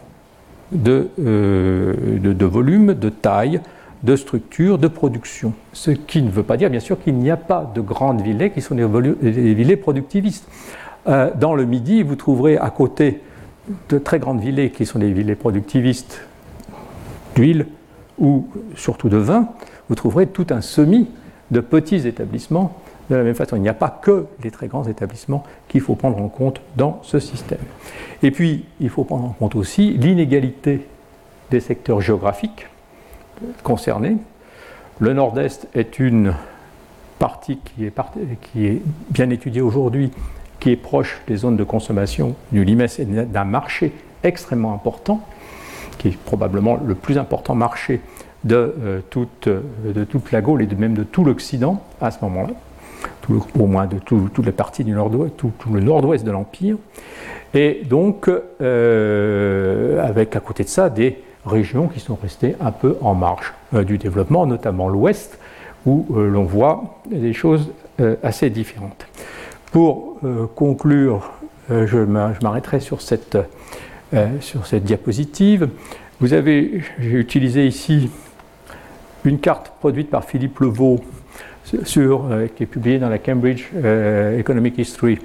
[SPEAKER 3] euh, de, de, volume, de taille, de structure, de production. Ce qui ne veut pas dire, bien sûr, qu'il n'y a pas de grandes villées qui sont des, villées productivistes. Euh, dans le Midi, vous trouverez à côté de très grandes villées qui sont des villées productivistes d'huile ou surtout de vin, vous trouverez tout un semis de petits établissements de la même façon. Il n'y a pas que les très grands établissements qu'il faut prendre en compte dans ce système. Et puis, il faut prendre en compte aussi l'inégalité des secteurs géographiques concernés. Le Nord-Est est une partie qui est, bien étudiée aujourd'hui, qui est proche des zones de consommation du limès et d'un marché extrêmement important, qui est probablement le plus important marché de, euh, toute, de toute la Gaule et de même de tout l'Occident à ce moment-là au moins de toute la partie du nord-ouest, tout, le nord-ouest de l'Empire, et donc euh, avec à côté de ça des régions qui sont restées un peu en marge euh, du développement, notamment l'ouest, où euh, l'on voit des choses assez différentes. Pour conclure, je m'arrêterai sur cette, sur cette diapositive. Vous avez, j'ai utilisé ici une carte produite par Philippe Levaux euh, qui est publié dans la Cambridge euh, Economic History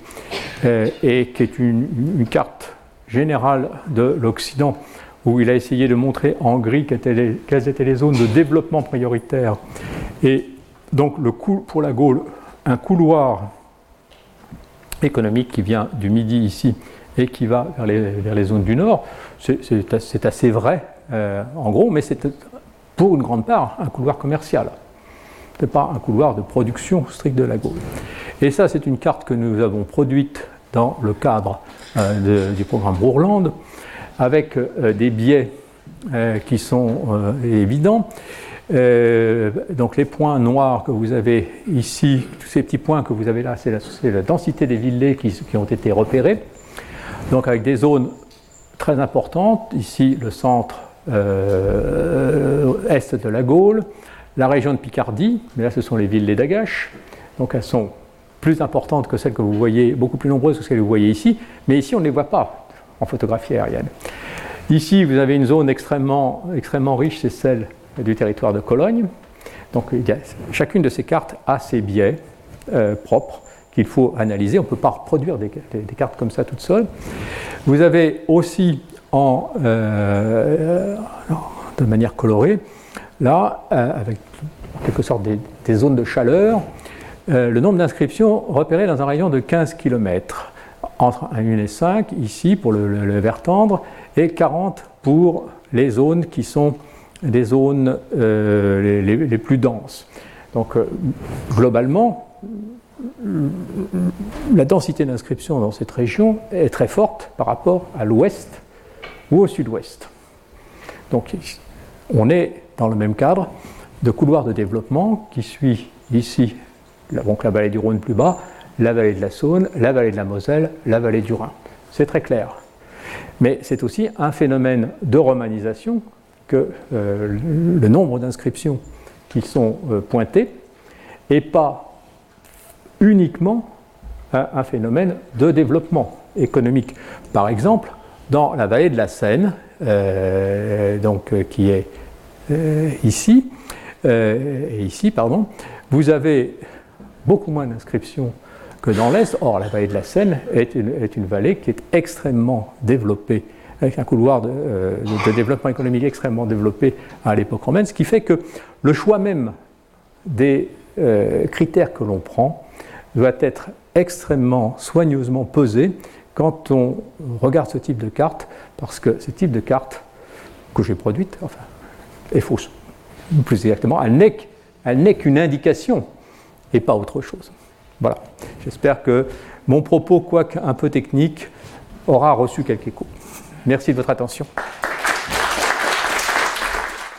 [SPEAKER 3] euh, et qui est une, carte générale de l'Occident où il a essayé de montrer en gris quelles étaient les, zones de développement prioritaire. Et donc le pour la Gaule, un couloir économique qui vient du Midi ici et qui va vers les, zones du Nord, c'est assez vrai en gros, mais c'est pour une grande part un couloir commercial. Ce n'est pas un couloir de production strict de la Gaule. Et ça, c'est une carte que nous avons produite dans le cadre euh, du programme Rourland, avec euh, des biais euh, qui sont évidents. donc les points noirs que vous avez ici, tous ces petits points que vous avez là, c'est la, densité des villets qui, qui, ont été repérés. Donc avec des zones très importantes, ici le centre est de la Gaule, la région de Picardie, mais là ce sont les villes des Dagaches, donc elles sont plus importantes que celles que vous voyez, beaucoup plus nombreuses que celles que vous voyez ici, mais ici on ne les voit pas en photographie aérienne. Ici vous avez une zone extrêmement, extrêmement riche, c'est celle du territoire de Cologne. Donc chacune de ces cartes a ses biais euh, propres qu'il faut analyser. On ne peut pas reproduire des, cartes comme ça toutes seules. Vous avez aussi en, euh, de manière colorée là, euh, avec quelque sorte des, zones de chaleur, euh, le nombre d'inscriptions repérées dans un rayon de 15 km, entre 1 et 5 ici pour le, vert tendre, et 40 pour les zones qui sont des zones les, plus denses. Donc globalement, la densité d'inscription dans cette région est très forte par rapport à l'ouest ou au sud-ouest. Donc on est dans le même cadre de couloir de développement qui suit ici donc la vallée du Rhône plus bas, la vallée de la Saône, la vallée de la Moselle, la vallée du Rhin. C'est très clair. Mais c'est aussi un phénomène de romanisation que euh, le nombre d'inscriptions qui sont euh, pointées n'est pas uniquement un, phénomène de développement économique. Par exemple, dans la vallée de la Seine, euh, donc, qui est euh, ici, euh, ici, pardon, vous avez beaucoup moins d'inscriptions que dans l'Est. Or, la vallée de la Seine est une, vallée qui est extrêmement développée, avec un couloir euh, de, développement économique extrêmement développé à l'époque romaine, ce qui fait que le choix même des critères que l'on prend doit être extrêmement soigneusement pesé quand on regarde ce type de carte, parce que ce type de carte que j'ai produite, enfin, est fausse. Plus exactement, elle n'est qu'une indication et pas autre chose. Voilà. J'espère que mon propos, quoique un peu technique, aura reçu quelque écho. Merci de votre attention.